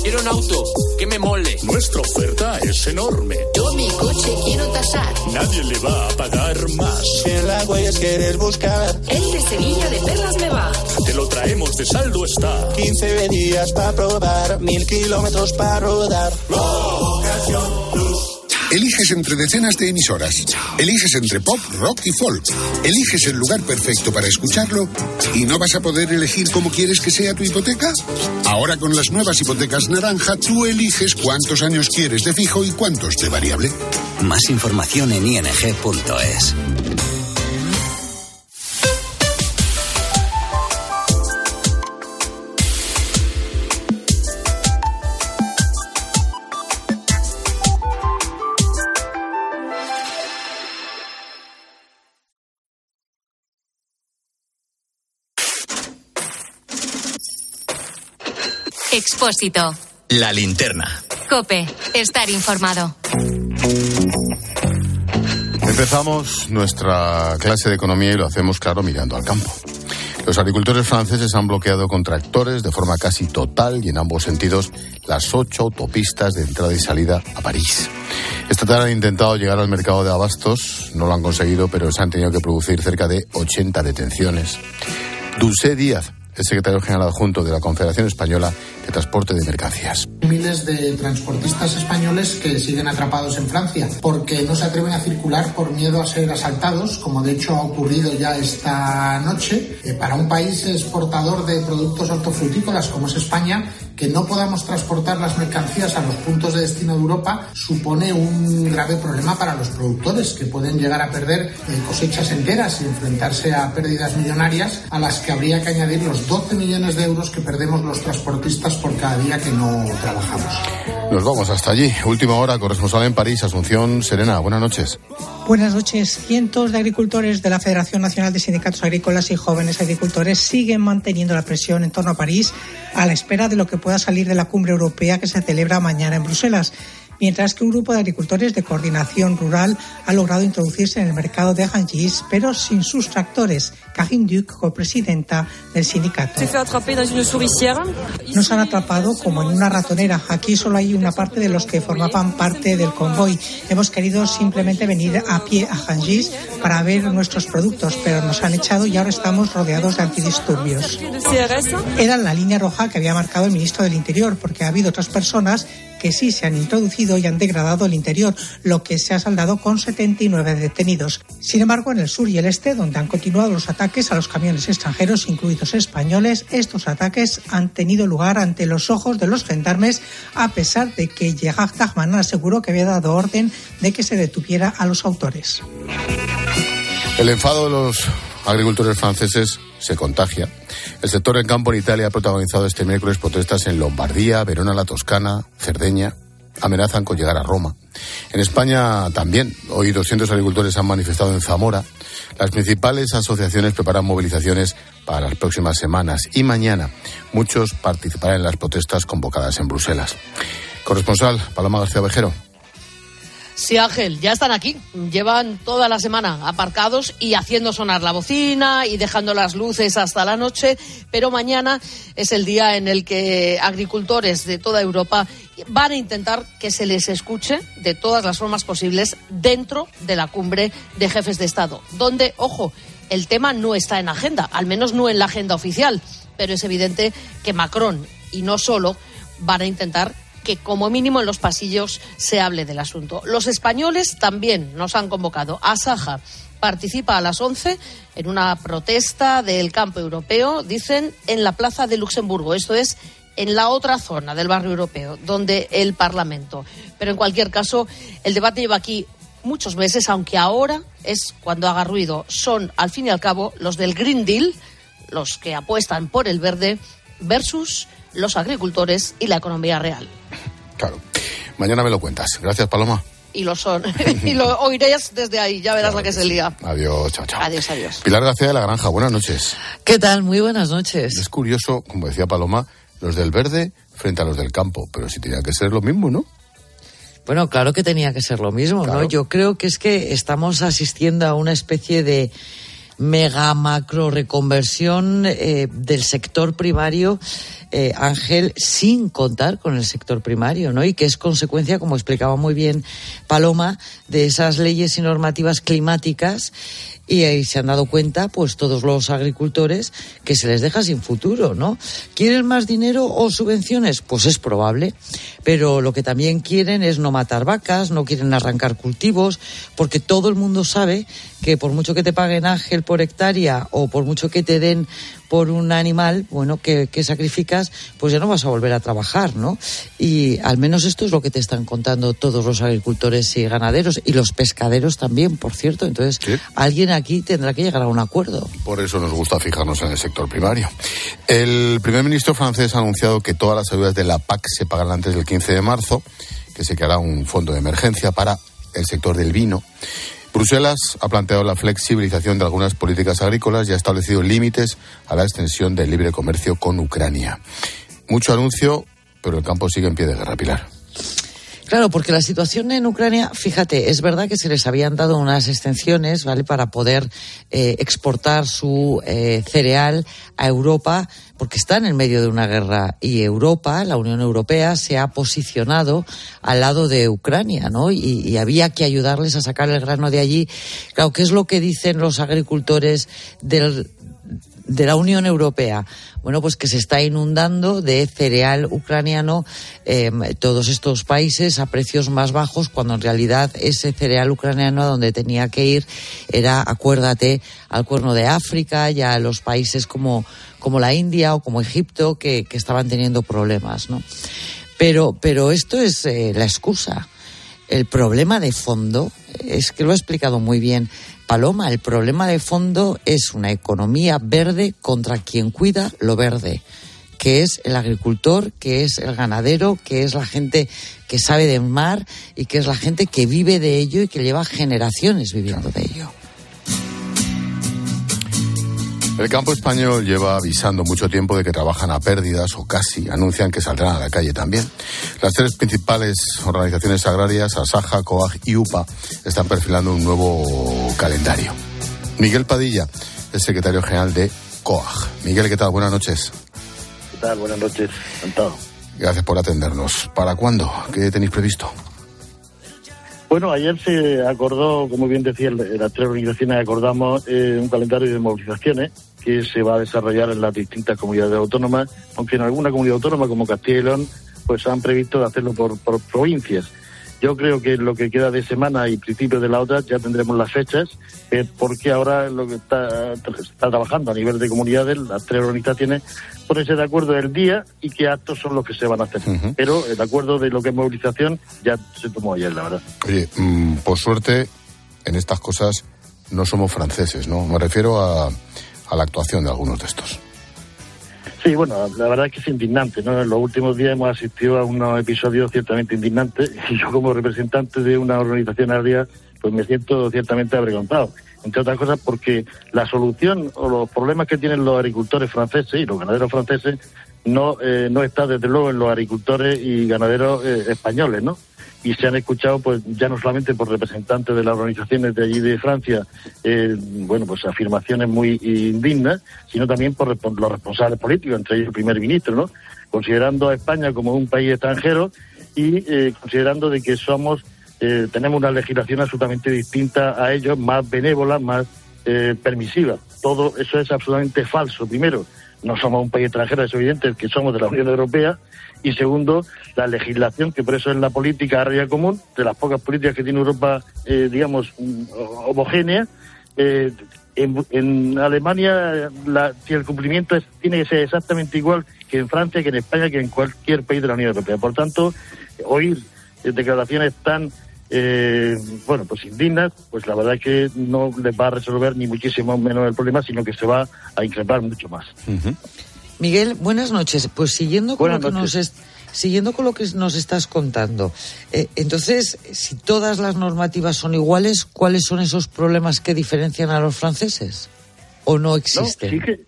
Quiero un auto que me mole. Nuestra oferta es enorme. Yo mi coche quiero tasar. Nadie le va a pagar más. En la huellas quieres buscar. El de Sevilla de Perlas me va. Te lo traemos de saldo está. 15 días para probar, mil kilómetros para rodar. Eliges entre decenas de emisoras. Eliges entre pop, rock y folk. Eliges el lugar perfecto para escucharlo y no vas a poder elegir cómo quieres que sea tu hipoteca. Ahora con las nuevas hipotecas naranja, tú eliges cuántos años quieres de fijo y cuántos de variable. Más información en ing.es. Expósito. La linterna. Cope. Estar informado. Empezamos nuestra clase de economía y lo hacemos, claro, mirando al campo. Los agricultores franceses han bloqueado con tractores de forma casi total y en ambos sentidos las ocho autopistas de entrada y salida a París. Esta tarde han intentado llegar al mercado de abastos, no lo han conseguido, pero se han tenido que producir cerca de 80 detenciones. Dulce Díaz es secretario general adjunto de la Confederación Española de Transporte de Mercancías. Miles de transportistas españoles que siguen atrapados en Francia porque no se atreven a circular por miedo a ser asaltados, como de hecho ha ocurrido ya esta noche. Eh, para un país exportador de productos hortofrutícolas como es España, que no podamos transportar las mercancías a los puntos de destino de Europa supone un grave problema para los productores que pueden llegar a perder eh, cosechas enteras y enfrentarse a pérdidas millonarias a las que habría que añadir los 12 millones de euros que perdemos los transportistas por cada día que no trabajamos. Nos vamos hasta allí. Última hora, corresponsal en París, Asunción Serena. Buenas noches. Buenas noches. Cientos de agricultores de la Federación Nacional de Sindicatos Agrícolas y Jóvenes Agricultores siguen manteniendo la presión en torno a París a la espera de lo que pueda salir de la cumbre europea que se celebra mañana en Bruselas. Mientras que un grupo de agricultores de coordinación rural ha logrado introducirse en el mercado de Hangis, pero sin sus tractores. Karin Duc, copresidenta del sindicato. Nos han atrapado como en una ratonera. Aquí solo hay una parte de los que formaban parte del convoy. Hemos querido simplemente venir a pie a Hangis para ver nuestros productos, pero nos han echado y ahora estamos rodeados de antidisturbios. Era la línea roja que había marcado el ministro del Interior, porque ha habido otras personas que sí se han introducido y han degradado el interior, lo que se ha saldado con 79 detenidos. Sin embargo, en el sur y el este, donde han continuado los ataques a los camiones extranjeros, incluidos españoles, estos ataques han tenido lugar ante los ojos de los gendarmes, a pesar de que Gerard Darmanin aseguró que había dado orden de que se detuviera a los autores. El enfado de los agricultores franceses se contagia. El sector en campo en Italia ha protagonizado este miércoles protestas en Lombardía, Verona, la Toscana, Cerdeña. Amenazan con llegar a Roma. En España también. Hoy 200 agricultores han manifestado en Zamora. Las principales asociaciones preparan movilizaciones para las próximas semanas y mañana muchos participarán en las protestas convocadas en Bruselas. Corresponsal Paloma García Vejero. Sí, Ángel, ya están aquí. Llevan toda la semana aparcados y haciendo sonar la bocina y dejando las luces hasta la noche, pero mañana es el día en el que agricultores de toda Europa van a intentar que se les escuche de todas las formas posibles dentro de la cumbre de jefes de Estado, donde, ojo, el tema no está en agenda, al menos no en la agenda oficial, pero es evidente que Macron y no solo van a intentar que como mínimo en los pasillos se hable del asunto. Los españoles también nos han convocado. Asaja participa a las 11 en una protesta del campo europeo, dicen, en la Plaza de Luxemburgo. Esto es en la otra zona del barrio europeo, donde el Parlamento. Pero en cualquier caso, el debate lleva aquí muchos meses, aunque ahora es cuando haga ruido. Son, al fin y al cabo, los del Green Deal, los que apuestan por el verde, versus los agricultores y la economía real. Claro. Mañana me lo cuentas. Gracias, Paloma. Y lo son. y lo oiréis desde ahí. Ya verás la que es el día. Adiós, chao, chao. Adiós, adiós. Pilar García de la Granja, buenas noches. ¿Qué tal? Muy buenas noches. Es curioso, como decía Paloma, los del verde frente a los del campo, pero si tenía que ser lo mismo, ¿no? Bueno, claro que tenía que ser lo mismo, ¿no? Yo creo que es que estamos asistiendo a una especie de mega macro reconversión eh, del sector primario eh, Ángel, sin contar con el sector primario, ¿no? Y que es consecuencia, como explicaba muy bien Paloma, de esas leyes y normativas climáticas y ahí se han dado cuenta, pues todos los agricultores, que se les deja sin futuro, ¿no? ¿Quieren más dinero o subvenciones? Pues es probable, pero lo que también quieren es no matar vacas, no quieren arrancar cultivos, porque todo el mundo sabe que por mucho que te paguen ángel por hectárea o por mucho que te den por un animal, bueno, que, sacrificas, pues ya no vas a volver a trabajar, ¿no? Y al menos esto es lo que te están contando todos los agricultores y ganaderos y los pescaderos también, por cierto. Entonces, alguien aquí tendrá que llegar a un acuerdo. Por eso nos gusta fijarnos en el sector primario. El primer ministro francés ha anunciado que todas las ayudas de la PAC se pagarán antes del 15 de marzo, que se creará un fondo de emergencia para el sector del vino. Bruselas ha planteado la flexibilización de algunas políticas agrícolas y ha establecido límites a la extensión del libre comercio con Ucrania. Mucho anuncio, pero el campo sigue en pie de guerra, Pilar. Claro, porque la situación en Ucrania, fíjate, es verdad que se les habían dado unas extensiones, ¿vale?, para poder eh, exportar su eh, cereal a Europa, porque está en el medio de una guerra y Europa, la Unión Europea, se ha posicionado al lado de Ucrania, ¿no? Y, y había que ayudarles a sacar el grano de allí. Claro, ¿qué es lo que dicen los agricultores del, de la Unión Europea? Bueno, pues que se está inundando de cereal ucraniano eh, todos estos países a precios más bajos, cuando en realidad ese cereal ucraniano a donde tenía que ir era, acuérdate, al cuerno de África y a los países como, como la India o como Egipto que, que estaban teniendo problemas, ¿no? Pero, pero esto es eh, la excusa. El problema de fondo es que lo ha explicado muy bien Paloma, el problema de fondo es una economía verde contra quien cuida lo verde, que es el agricultor, que es el ganadero, que es la gente que sabe del mar y que es la gente que vive de ello y que lleva generaciones viviendo de ello. El campo español lleva avisando mucho tiempo de que trabajan a pérdidas o casi anuncian que saldrán a la calle también. Las tres principales organizaciones agrarias, Asaja, COAG y UPA, están perfilando un nuevo calendario. Miguel Padilla es secretario general de COAG. Miguel, ¿qué tal? Buenas noches. ¿Qué tal? Buenas noches. Encantado. Gracias por atendernos. ¿Para cuándo? ¿Qué tenéis previsto? Bueno, ayer se acordó, como bien decía, las tres organizaciones acordamos eh, un calendario de movilizaciones que se va a desarrollar en las distintas comunidades autónomas, aunque en alguna comunidad autónoma como Castilla y León, pues han previsto hacerlo por, por provincias. Yo creo que lo que queda de semana y principios de la otra ya tendremos las fechas, eh, porque ahora lo que está, está trabajando a nivel de comunidades, las tres organizaciones, ponerse de acuerdo el día y qué actos son los que se van a hacer. Pero el acuerdo de lo que es movilización ya se tomó ayer, la verdad. Oye, mm, por suerte, en estas cosas no somos franceses, ¿no? Me refiero a, a la actuación de algunos de estos. Sí, bueno, la verdad es que es indignante, ¿no? En los últimos días hemos asistido a unos episodios ciertamente indignantes y yo como representante de una organización agraria pues me siento ciertamente avergonzado. Entre otras cosas porque la solución o los problemas que tienen los agricultores franceses y los ganaderos franceses no, eh, no está desde luego en los agricultores y ganaderos eh, españoles, ¿no? Y se han escuchado pues ya no solamente por representantes de las organizaciones de allí de Francia eh, bueno pues afirmaciones muy indignas sino también por los responsables políticos entre ellos el primer ministro no considerando a España como un país extranjero y eh, considerando de que somos eh, tenemos una legislación absolutamente distinta a ellos más benévola más permisiva. Todo eso es absolutamente falso primero no somos un país extranjero, es evidente que somos de la Unión Europea, y segundo, la legislación, que por eso es la política área común, de las pocas políticas que tiene Europa, eh, digamos, mm, homogénea. Eh, en, Alemania la, el cumplimiento tiene que ser exactamente igual que en Francia, que en España, que en cualquier país de la Unión Europea. Por tanto, oír declaraciones tan eh, bueno, pues indignas, pues la verdad es que no les va a resolver ni muchísimo menos el problema, sino que se va a increpar mucho más. Miguel, buenas noches. Pues siguiendo con, lo que nos siguiendo con lo que nos estás contando, eh, entonces, si todas las normativas son iguales, ¿cuáles son esos problemas que diferencian a los franceses? ¿O no existen? que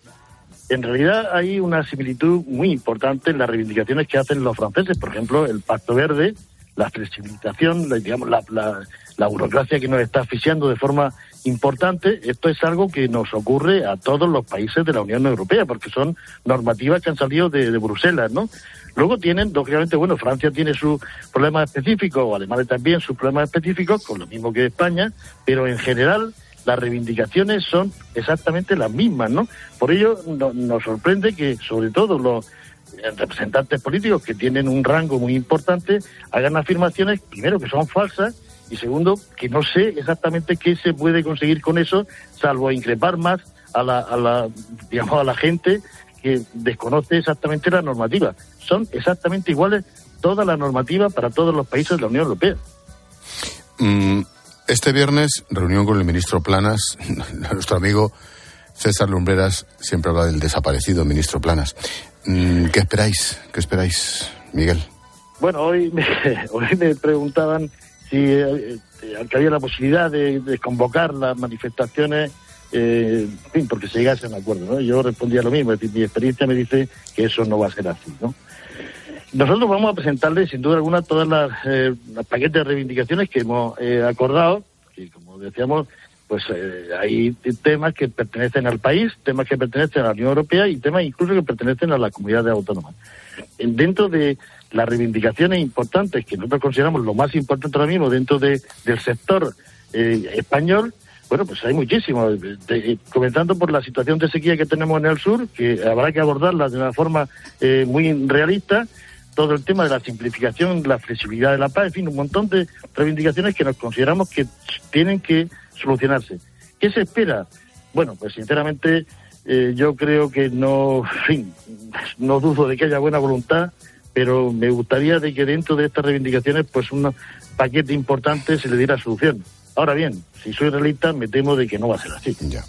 en realidad hay una similitud muy importante en las reivindicaciones que hacen los franceses. Por ejemplo, el Pacto Verde la flexibilización, la, digamos, la, la, burocracia que nos está asfixiando de forma importante, esto es algo que nos ocurre a todos los países de la Unión Europea, porque son normativas que han salido de, Bruselas, ¿no? Luego tienen, lógicamente, bueno, Francia tiene sus problemas específicos, o Alemania también sus problemas específicos, con lo mismo que España, pero en general las reivindicaciones son exactamente las mismas, ¿no? Por ello nos sorprende que, sobre todo, los representantes políticos que tienen un rango muy importante hagan afirmaciones, primero, que son falsas y segundo, que no sé exactamente qué se puede conseguir con eso, salvo increpar más a la, a la, digamos, a la gente que desconoce exactamente la normativa. Son exactamente iguales toda la normativa para todos los países de la Unión Europea. Mm, este viernes, reunión con el ministro Planas, nuestro amigo César Lumbreras siempre habla del desaparecido ministro Planas. Mm, ¿Qué esperáis? ¿Qué esperáis, Miguel? Bueno, hoy me, hoy me preguntaban si eh, había la posibilidad de, convocar las manifestaciones, eh, porque se llegase a un acuerdo. ¿no? Yo respondía lo mismo, es decir, mi experiencia me dice que eso no va a ser así. ¿no? Nosotros vamos a presentarle, sin duda alguna, todas las, eh, paquetes de reivindicaciones que hemos eh, acordado, que como decíamos, pues eh, hay temas que pertenecen al país, temas que pertenecen a la Unión Europea y temas incluso que pertenecen a las comunidades autónomas. Dentro de las reivindicaciones importantes que nosotros consideramos lo más importante ahora mismo dentro de, del sector eh, español, bueno, pues hay muchísimo. comenzando por la situación de sequía que tenemos en el sur, que habrá que abordarla de una forma eh, muy realista, todo el tema de la simplificación, la flexibilidad de la paz, en fin, un montón de reivindicaciones que nos consideramos que tienen que solucionarse. ¿Qué se espera? Bueno, pues sinceramente eh, yo creo que no, fin, no dudo de que haya buena voluntad, pero me gustaría de que dentro de estas reivindicaciones pues un paquete importante se le diera solución. Ahora bien, si soy realista, me temo de que no va a ser así. Ya.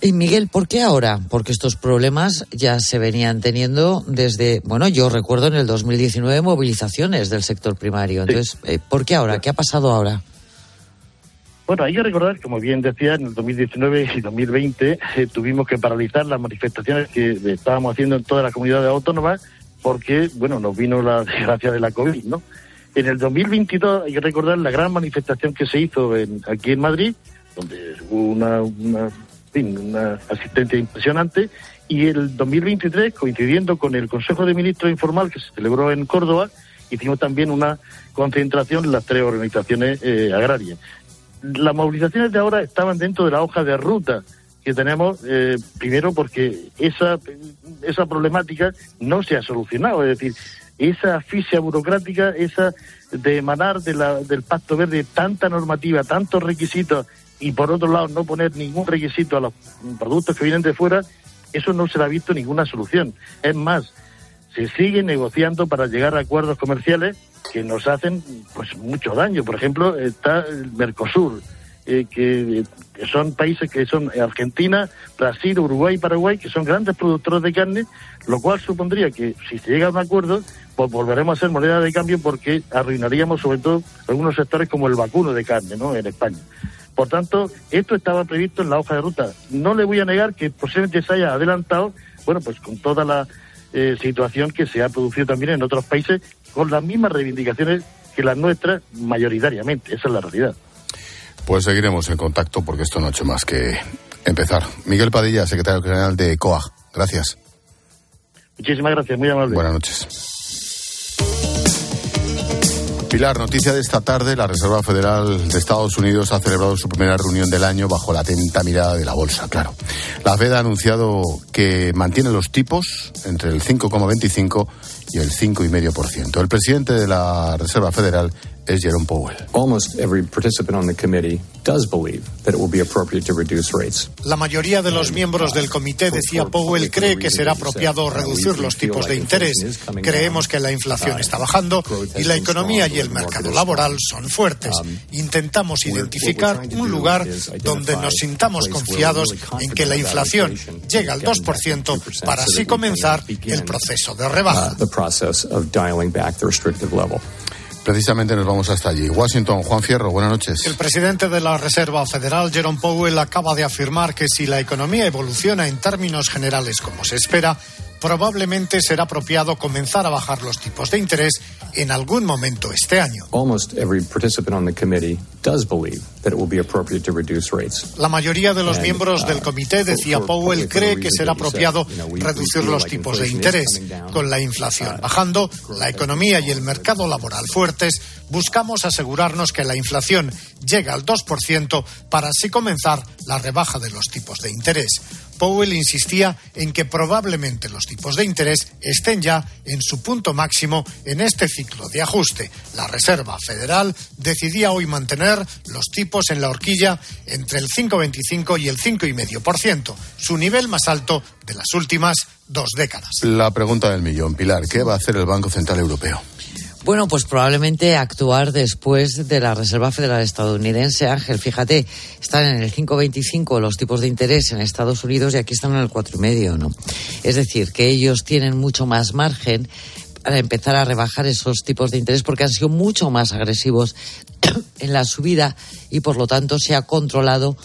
Y Miguel, ¿por qué ahora? Porque estos problemas ya se venían teniendo desde, bueno, yo recuerdo en el 2019 movilizaciones del sector primario. Entonces, eh, ¿por qué ahora? ¿Qué ha pasado ahora? Bueno, hay que recordar, como bien decía, en el 2019 y 2020 eh, tuvimos que paralizar las manifestaciones que estábamos haciendo en todas las comunidades autónomas porque, bueno, nos vino la desgracia de la COVID, ¿no? En el 2022 hay que recordar la gran manifestación que se hizo en, aquí en Madrid, donde hubo una, una, una asistencia impresionante, y el 2023, coincidiendo con el Consejo de Ministros Informal que se celebró en Córdoba, hicimos también una concentración en las tres organizaciones eh, agrarias las movilizaciones de ahora estaban dentro de la hoja de ruta que tenemos, eh, primero porque esa, esa problemática no se ha solucionado, es decir, esa asfixia burocrática, esa de emanar de la, del Pacto Verde tanta normativa, tantos requisitos y por otro lado no poner ningún requisito a los productos que vienen de fuera, eso no se le ha visto ninguna solución. Es más, se sigue negociando para llegar a acuerdos comerciales que nos hacen pues mucho daño. Por ejemplo, está el Mercosur, eh, que, son países que son Argentina, Brasil, Uruguay Paraguay, que son grandes productores de carne, lo cual supondría que si se llega a un acuerdo, pues volveremos a ser moneda de cambio porque arruinaríamos sobre todo algunos sectores como el vacuno de carne, ¿no? En España. Por tanto, esto estaba previsto en la hoja de ruta. No le voy a negar que posiblemente se haya adelantado, bueno, pues con toda la eh, situación que se ha producido también en otros países con las mismas reivindicaciones que las nuestras mayoritariamente. Esa es la realidad. Pues seguiremos en contacto porque esto no ha hecho más que empezar. Miguel Padilla, secretario general de COAG. Gracias. Muchísimas gracias, muy amable. Buenas noches. Pilar, noticia de esta tarde, la Reserva Federal de Estados Unidos ha celebrado su primera reunión del año bajo la atenta mirada de la bolsa, claro. La Fed ha anunciado que mantiene los tipos entre el 5,25 y el 5,5%. El presidente de la Reserva Federal es Jerome Powell. Almost every participant on the committee does believe that it will be appropriate to reduce rates. La mayoría de los miembros del comité, decía Powell, cree que será apropiado reducir los tipos de interés. Creemos que la inflación está bajando y la economía y el mercado laboral son fuertes. Intentamos identificar un lugar donde nos sintamos confiados en que la inflación llegue al 2% para así comenzar el proceso de rebaja. Precisamente nos vamos hasta allí. Washington, Juan Fierro, buenas noches. El presidente de la Reserva Federal, Jerome Powell, acaba de afirmar que si la economía evoluciona en términos generales como se espera, probablemente será apropiado comenzar a bajar los tipos de interés en algún momento este año. La mayoría de los miembros del uh, comité, decía Powell, cree que será apropiado reducir los tipos de interés. Con la inflación uh, bajando, la economía y el mercado laboral fuertes, buscamos asegurarnos que la inflación llega al 2% para así comenzar la rebaja de los tipos de interés. Powell insistía en que probablemente los tipos de interés estén ya en su punto máximo en este ciclo de ajuste. La Reserva Federal decidía hoy mantener los tipos en la horquilla entre el 5,25 y el 5,5%, su nivel más alto de las últimas dos décadas. La pregunta del millón, Pilar, ¿qué va a hacer el Banco Central Europeo? Bueno, pues probablemente actuar después de la Reserva Federal estadounidense. Ángel, fíjate, están en el 5,25 los tipos de interés en Estados Unidos y aquí están en el 4,5, ¿no? Es decir, que ellos tienen mucho más margen para empezar a rebajar esos tipos de interés porque han sido mucho más agresivos en la subida y por lo tanto se ha controlado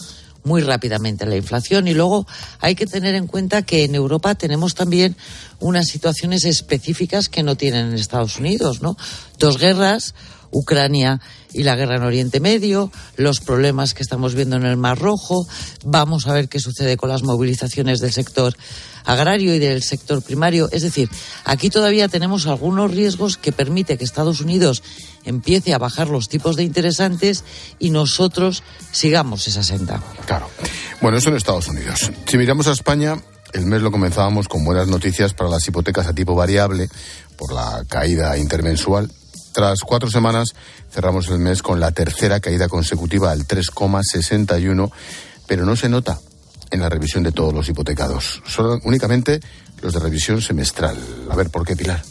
muy rápidamente la inflación. Y luego hay que tener en cuenta que en Europa tenemos también unas situaciones específicas que no tienen en Estados Unidos, ¿no? Dos guerras, Ucrania y la guerra en Oriente Medio, los problemas que estamos viendo en el Mar Rojo, vamos a ver qué sucede con las movilizaciones del sector agrario y del sector primario. Es decir, aquí todavía tenemos algunos riesgos que permite que Estados Unidos empiece a bajar los tipos de interesantes y nosotros sigamos esa senda. Claro. Bueno, eso en Estados Unidos. Si miramos a España, el mes lo comenzábamos con buenas noticias para las hipotecas a tipo variable por la caída intermensual. Tras cuatro semanas cerramos el mes con la tercera caída consecutiva al 3,61, pero no se nota en la revisión de todos los hipotecados, solo únicamente los de revisión semestral. A ver, ¿por qué, Pilar?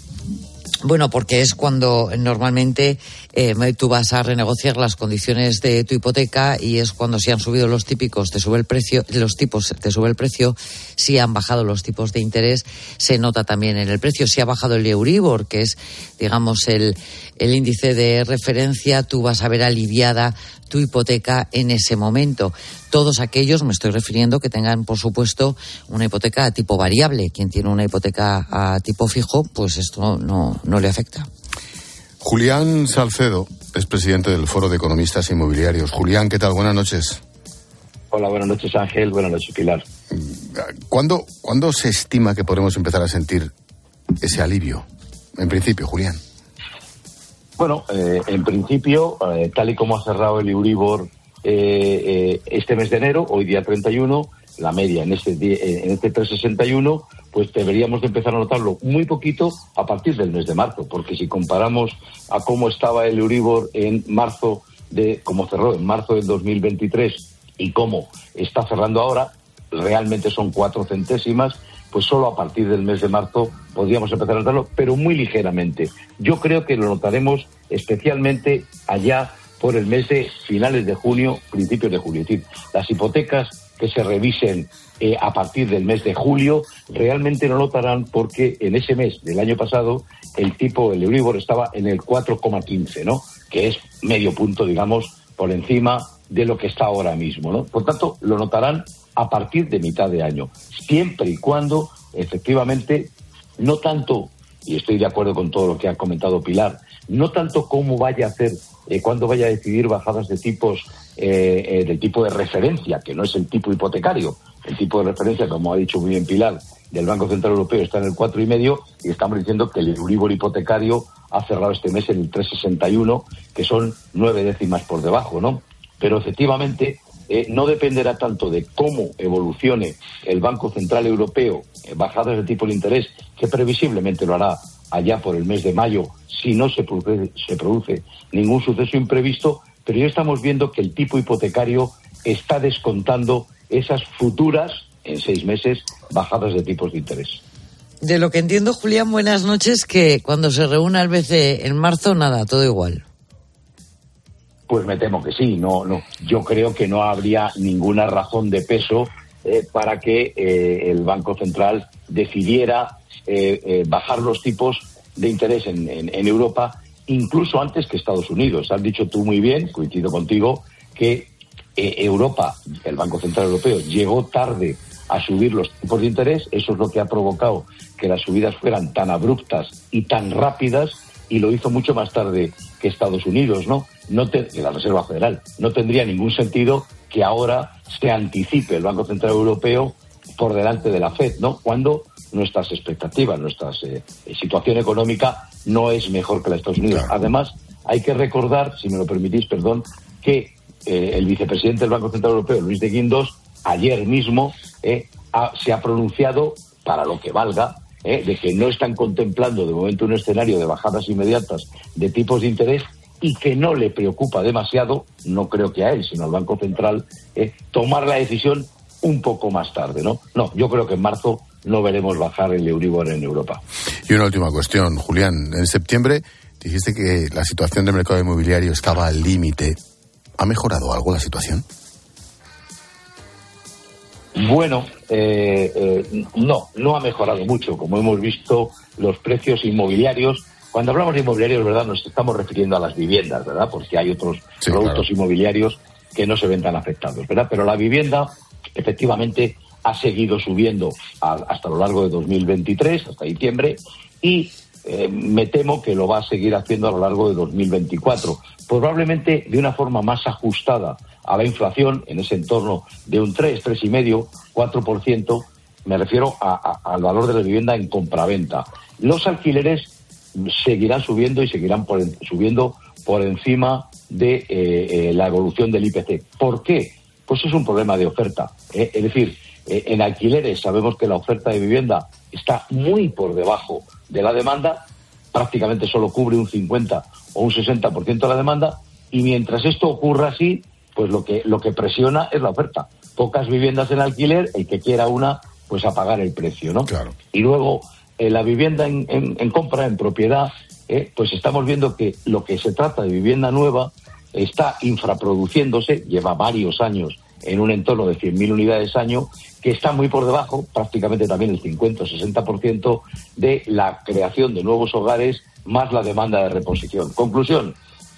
Bueno, porque es cuando normalmente eh, tú vas a renegociar las condiciones de tu hipoteca y es cuando si han subido los típicos te sube el precio, los tipos te sube el precio, si han bajado los tipos de interés se nota también en el precio, si ha bajado el Euribor, que es digamos el, el índice de referencia, tú vas a ver aliviada tu hipoteca en ese momento. Todos aquellos, me estoy refiriendo, que tengan, por supuesto, una hipoteca a tipo variable. Quien tiene una hipoteca a tipo fijo, pues esto no, no le afecta. Julián Salcedo es presidente del Foro de Economistas Inmobiliarios. Julián, ¿qué tal? Buenas noches. Hola, buenas noches Ángel, buenas noches Pilar. ¿Cuándo, ¿Cuándo se estima que podremos empezar a sentir ese alivio? En principio, Julián. Bueno, eh, en principio, eh, tal y como ha cerrado el Euribor eh, este mes de enero, hoy día 31, la media en este, en este 361, pues deberíamos de empezar a notarlo muy poquito a partir del mes de marzo, porque si comparamos a cómo estaba el Euribor en marzo de, como cerró en marzo del 2023 y cómo está cerrando ahora, realmente son cuatro centésimas pues solo a partir del mes de marzo podríamos empezar a notarlo, pero muy ligeramente. Yo creo que lo notaremos especialmente allá por el mes de finales de junio, principios de julio. Es decir, las hipotecas que se revisen eh, a partir del mes de julio realmente no notarán porque en ese mes del año pasado el tipo, el Euribor estaba en el 4,15, ¿no? Que es medio punto, digamos, por encima de lo que está ahora mismo, ¿no? Por tanto, lo notarán a partir de mitad de año, siempre y cuando efectivamente no tanto, y estoy de acuerdo con todo lo que ha comentado Pilar, no tanto cómo vaya a hacer, eh, cuándo vaya a decidir bajadas de tipos eh, eh, del tipo de referencia, que no es el tipo hipotecario, el tipo de referencia, como ha dicho muy bien Pilar, del Banco Central Europeo está en el cuatro y medio y estamos diciendo que el Euribor hipotecario ha cerrado este mes en el 3,61, que son nueve décimas por debajo, ¿no? Pero efectivamente eh, no dependerá tanto de cómo evolucione el Banco Central Europeo, eh, bajadas de tipo de interés, que previsiblemente lo hará allá por el mes de mayo, si no se produce, se produce ningún suceso imprevisto, pero ya estamos viendo que el tipo hipotecario está descontando esas futuras, en seis meses, bajadas de tipos de interés. De lo que entiendo, Julián, buenas noches, que cuando se reúna el BCE en marzo, nada, todo igual. Pues me temo que sí. No, no. Yo creo que no habría ninguna razón de peso eh, para que eh, el Banco Central decidiera eh, bajar los tipos de interés en, en, Europa, incluso antes que Estados Unidos. Has dicho tú muy bien, coincido contigo, que Europa, el Banco Central Europeo, llegó tarde a subir los tipos de interés. Eso es lo que ha provocado que las subidas fueran tan abruptas y tan rápidas y lo hizo mucho más tarde que Estados Unidos, ¿no? No te, la Reserva Federal. No tendría ningún sentido que ahora se anticipe el Banco Central Europeo por delante de la Fed, ¿no? Cuando nuestras expectativas, nuestra eh, situación económica no es mejor que la de Estados Unidos. Además, hay que recordar, si me lo permitís, perdón, que eh, el vicepresidente del Banco Central Europeo, Luis de Guindos, ayer mismo eh, se ha pronunciado, para lo que valga, de que no están contemplando de momento un escenario de bajadas inmediatas de tipos de interés y que no le preocupa demasiado, no creo que a él, sino al Banco Central, eh, tomar la decisión un poco más tarde, ¿no? No, yo creo que en marzo no veremos bajar el Euribor en Europa. Y una última cuestión, Julián. En septiembre dijiste que la situación del mercado inmobiliario estaba al límite. ¿Ha mejorado algo la situación? Bueno, eh, eh, no, no ha mejorado mucho. Como hemos visto, los precios inmobiliarios cuando hablamos de inmobiliarios, ¿verdad? Nos estamos refiriendo a las viviendas, ¿verdad? Porque hay otros productos inmobiliarios que no se ven tan afectados, ¿verdad? Pero la vivienda, efectivamente, ha seguido subiendo hasta lo largo de 2023, hasta diciembre, y eh, me temo que lo va a seguir haciendo a lo largo de 2024, probablemente de una forma más ajustada a la inflación, en ese entorno de un 3, 3,5, 4%, me refiero al valor de la vivienda en compraventa. Los alquileres seguirán subiendo y seguirán subiendo por encima de eh, eh, la evolución del IPC. ¿Por qué? Pues es un problema de oferta. ¿eh? Es decir, en alquileres sabemos que la oferta de vivienda está muy por debajo de la demanda, prácticamente solo cubre un 50 o un 60% de la demanda, y mientras esto ocurra así, pues lo que, lo que presiona es la oferta. Pocas viviendas en alquiler, el que quiera una, pues a pagar el precio, ¿no? Claro. Y luego la vivienda en, compra, en propiedad, eh, pues estamos viendo que lo que se trata de vivienda nueva está infraproduciéndose, lleva varios años en un entorno de 100.000 unidades año, que está muy por debajo, prácticamente también el 50 o 60% de la creación de nuevos hogares más la demanda de reposición. Conclusión,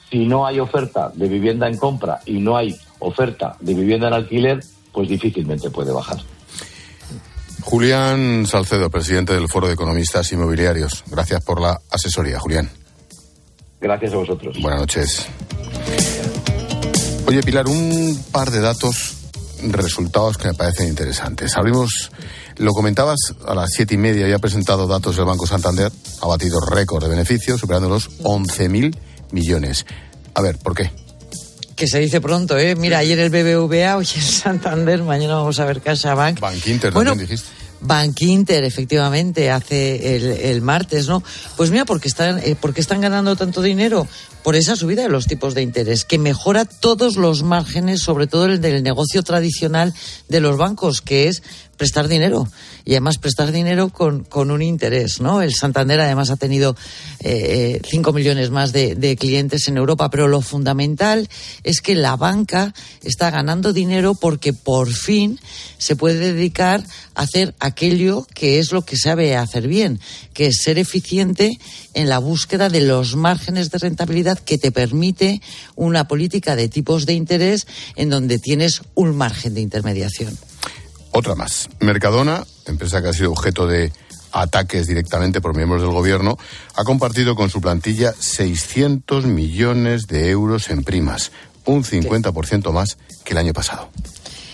si no hay oferta de vivienda en compra y no hay oferta de vivienda en alquiler, pues difícilmente puede bajar. Julián Salcedo, presidente del Foro de Economistas Inmobiliarios. Gracias por la asesoría, Julián. Gracias a vosotros. Buenas noches. Oye, Pilar, un par de datos, resultados que me parecen interesantes. Abrimos, lo comentabas, a las siete y media había presentado datos del Banco Santander, ha batido récord de beneficios, superando los 11.000 millones. A ver, ¿por qué? Que se dice pronto, ¿eh? Mira, ayer el BBVA, hoy el Santander, mañana vamos a ver CaixaBank. Bank Inter bueno, también dijiste. Bank Inter, efectivamente, hace el, el, martes, ¿no? Pues mira, porque están, eh, porque están ganando tanto dinero por esa subida de los tipos de interés, que mejora todos los márgenes, sobre todo el del negocio tradicional de los bancos, que es prestar dinero y además prestar dinero con, con un interés, ¿no? El Santander además ha tenido eh, 5 millones más de, de, clientes en Europa, pero lo fundamental es que la banca está ganando dinero porque por fin se puede dedicar a hacer aquello que es lo que sabe hacer bien, que es ser eficiente en la búsqueda de los márgenes de rentabilidad que te permite una política de tipos de interés en donde tienes un margen de intermediación. Otra más. Mercadona, empresa que ha sido objeto de ataques directamente por miembros del gobierno, ha compartido con su plantilla 600 millones de euros en primas, un 50% más que el año pasado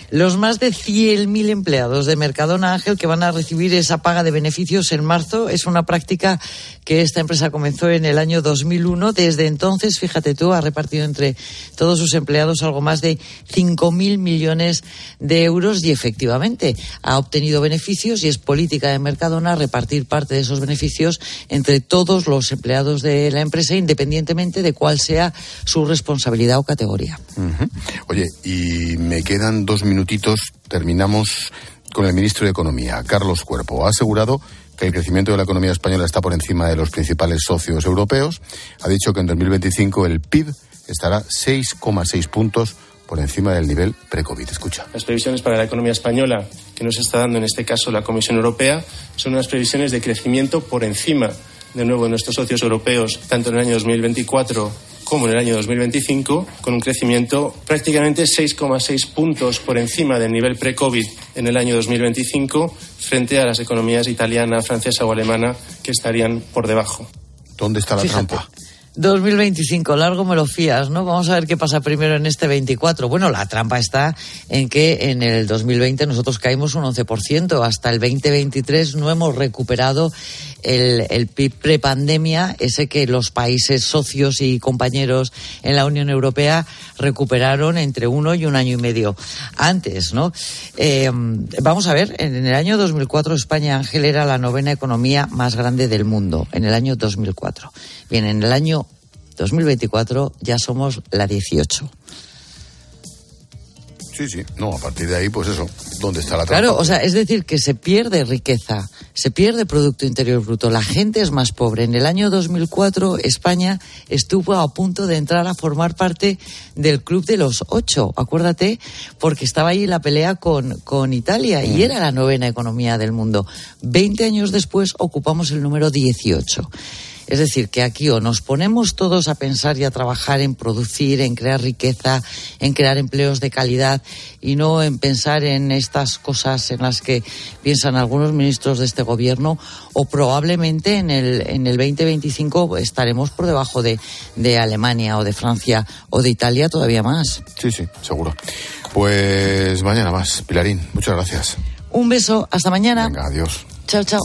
los más de 100.000 empleados de Mercadona Ángel que van a recibir esa paga de beneficios en marzo. Es una práctica que esta empresa comenzó en el año 2001. Desde entonces, fíjate tú, ha repartido entre todos sus empleados algo más de 5.000 millones de euros y efectivamente ha obtenido beneficios y es política de Mercadona repartir parte de esos beneficios entre todos los empleados de la empresa independientemente de cuál sea su responsabilidad o categoría. Uh. Oye, y me quedan dos minutos minutitos terminamos con el ministro de Economía, Carlos Cuerpo. Ha asegurado que el crecimiento de la economía española está por encima de los principales socios europeos. Ha dicho que en 2025 el PIB estará 6,6 puntos por encima del nivel pre-COVID. Escucha. Las previsiones para la economía española que nos está dando en este caso la Comisión Europea son unas previsiones de crecimiento por encima de nuevo de nuestros socios europeos, tanto en el año 2024 como en el año 2025, con un crecimiento prácticamente 6,6 puntos por encima del nivel pre-COVID en el año 2025, frente a las economías italiana, francesa o alemana que estarían por debajo. ¿Dónde está la Fíjate. trampa? 2025, largo me lo fías, ¿no? Vamos a ver qué pasa primero en este 24. Bueno, la trampa está en que en el 2020 nosotros caímos un 11%. Hasta el 2023 no hemos recuperado el, el PIB prepandemia, ese que los países socios y compañeros en la Unión Europea recuperaron entre uno y un año y medio antes, ¿no? Eh, vamos a ver, en el año 2004 España, Ángel, era la novena economía más grande del mundo, en el año 2004. Bien, en el año 2024 ya somos la 18. Sí, sí. No, a partir de ahí, pues eso, ¿dónde está la trampa? Claro, o sea, es decir, que se pierde riqueza, se pierde Producto Interior Bruto, la gente es más pobre. En el año 2004 España estuvo a punto de entrar a formar parte del club de los ocho, acuérdate, porque estaba ahí la pelea con, con Italia y era la novena economía del mundo. Veinte años después ocupamos el número 18. Es decir, que aquí o nos ponemos todos a pensar y a trabajar en producir, en crear riqueza, en crear empleos de calidad y no en pensar en estas cosas en las que piensan algunos ministros de este gobierno o probablemente en el, en el 2025 estaremos por debajo de, de Alemania o de Francia o de Italia todavía más. Sí, sí, seguro. Pues mañana más. Pilarín, muchas gracias. Un beso, hasta mañana. Venga, adiós. Chao, chao.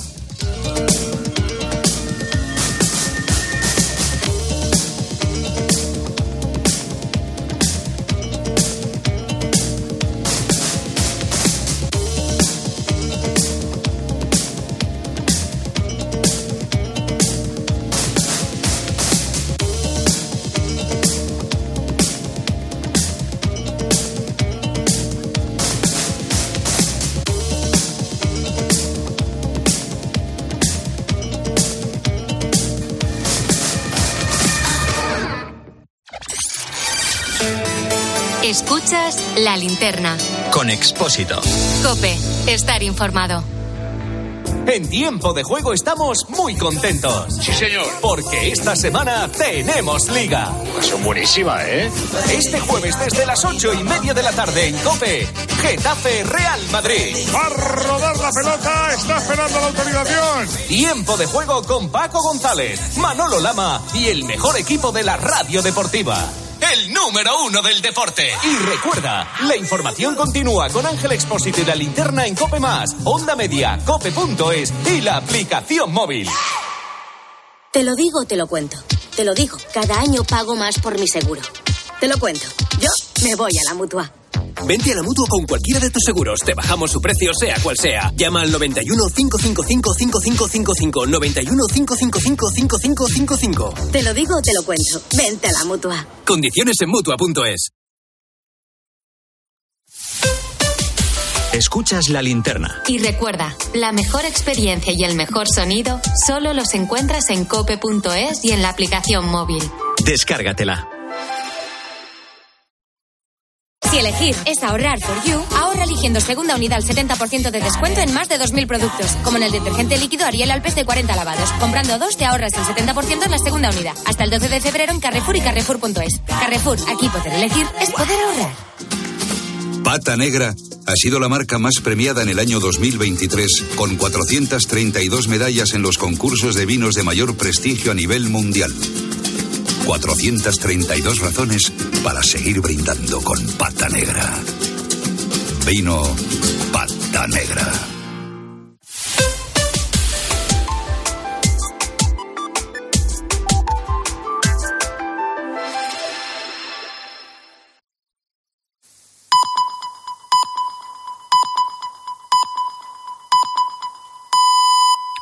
Expósito. Cope, estar informado. En tiempo de juego estamos muy contentos. Sí, señor. Porque esta semana tenemos liga. Son buenísima, ¿eh? Este jueves desde las ocho y media de la tarde en Cope, Getafe Real Madrid. Va a rodar la pelota, está esperando la autorización. Tiempo de juego con Paco González, Manolo Lama y el mejor equipo de la radio deportiva. El número uno del deporte. Y recuerda, la información continúa con Ángel Expósito y la linterna en Cope Más, Onda Media, Cope.es y la aplicación móvil. Te lo digo, te lo cuento. Te lo digo, cada año pago más por mi seguro. Te lo cuento. Yo me voy a la mutua. Vente a la mutua con cualquiera de tus seguros. Te bajamos su precio, sea cual sea. Llama al 91 555 5555. 91 555 5555. Te lo digo, te lo cuento. Vente a la mutua. Condiciones en mutua.es. Escuchas la linterna. Y recuerda, la mejor experiencia y el mejor sonido solo los encuentras en cope.es y en la aplicación móvil. Descárgatela. Si elegir es ahorrar for you, ahorra eligiendo segunda unidad al 70% de descuento en más de 2.000 productos, como en el detergente líquido Ariel Alpes de 40 lavados. Comprando dos te ahorras el 70% en la segunda unidad. Hasta el 12 de febrero en Carrefour y Carrefour.es. Carrefour, aquí poder elegir es poder ahorrar. Pata Negra ha sido la marca más premiada en el año 2023, con 432 medallas en los concursos de vinos de mayor prestigio a nivel mundial. 432 razones para seguir brindando con Pata Negra. Vino Pata Negra.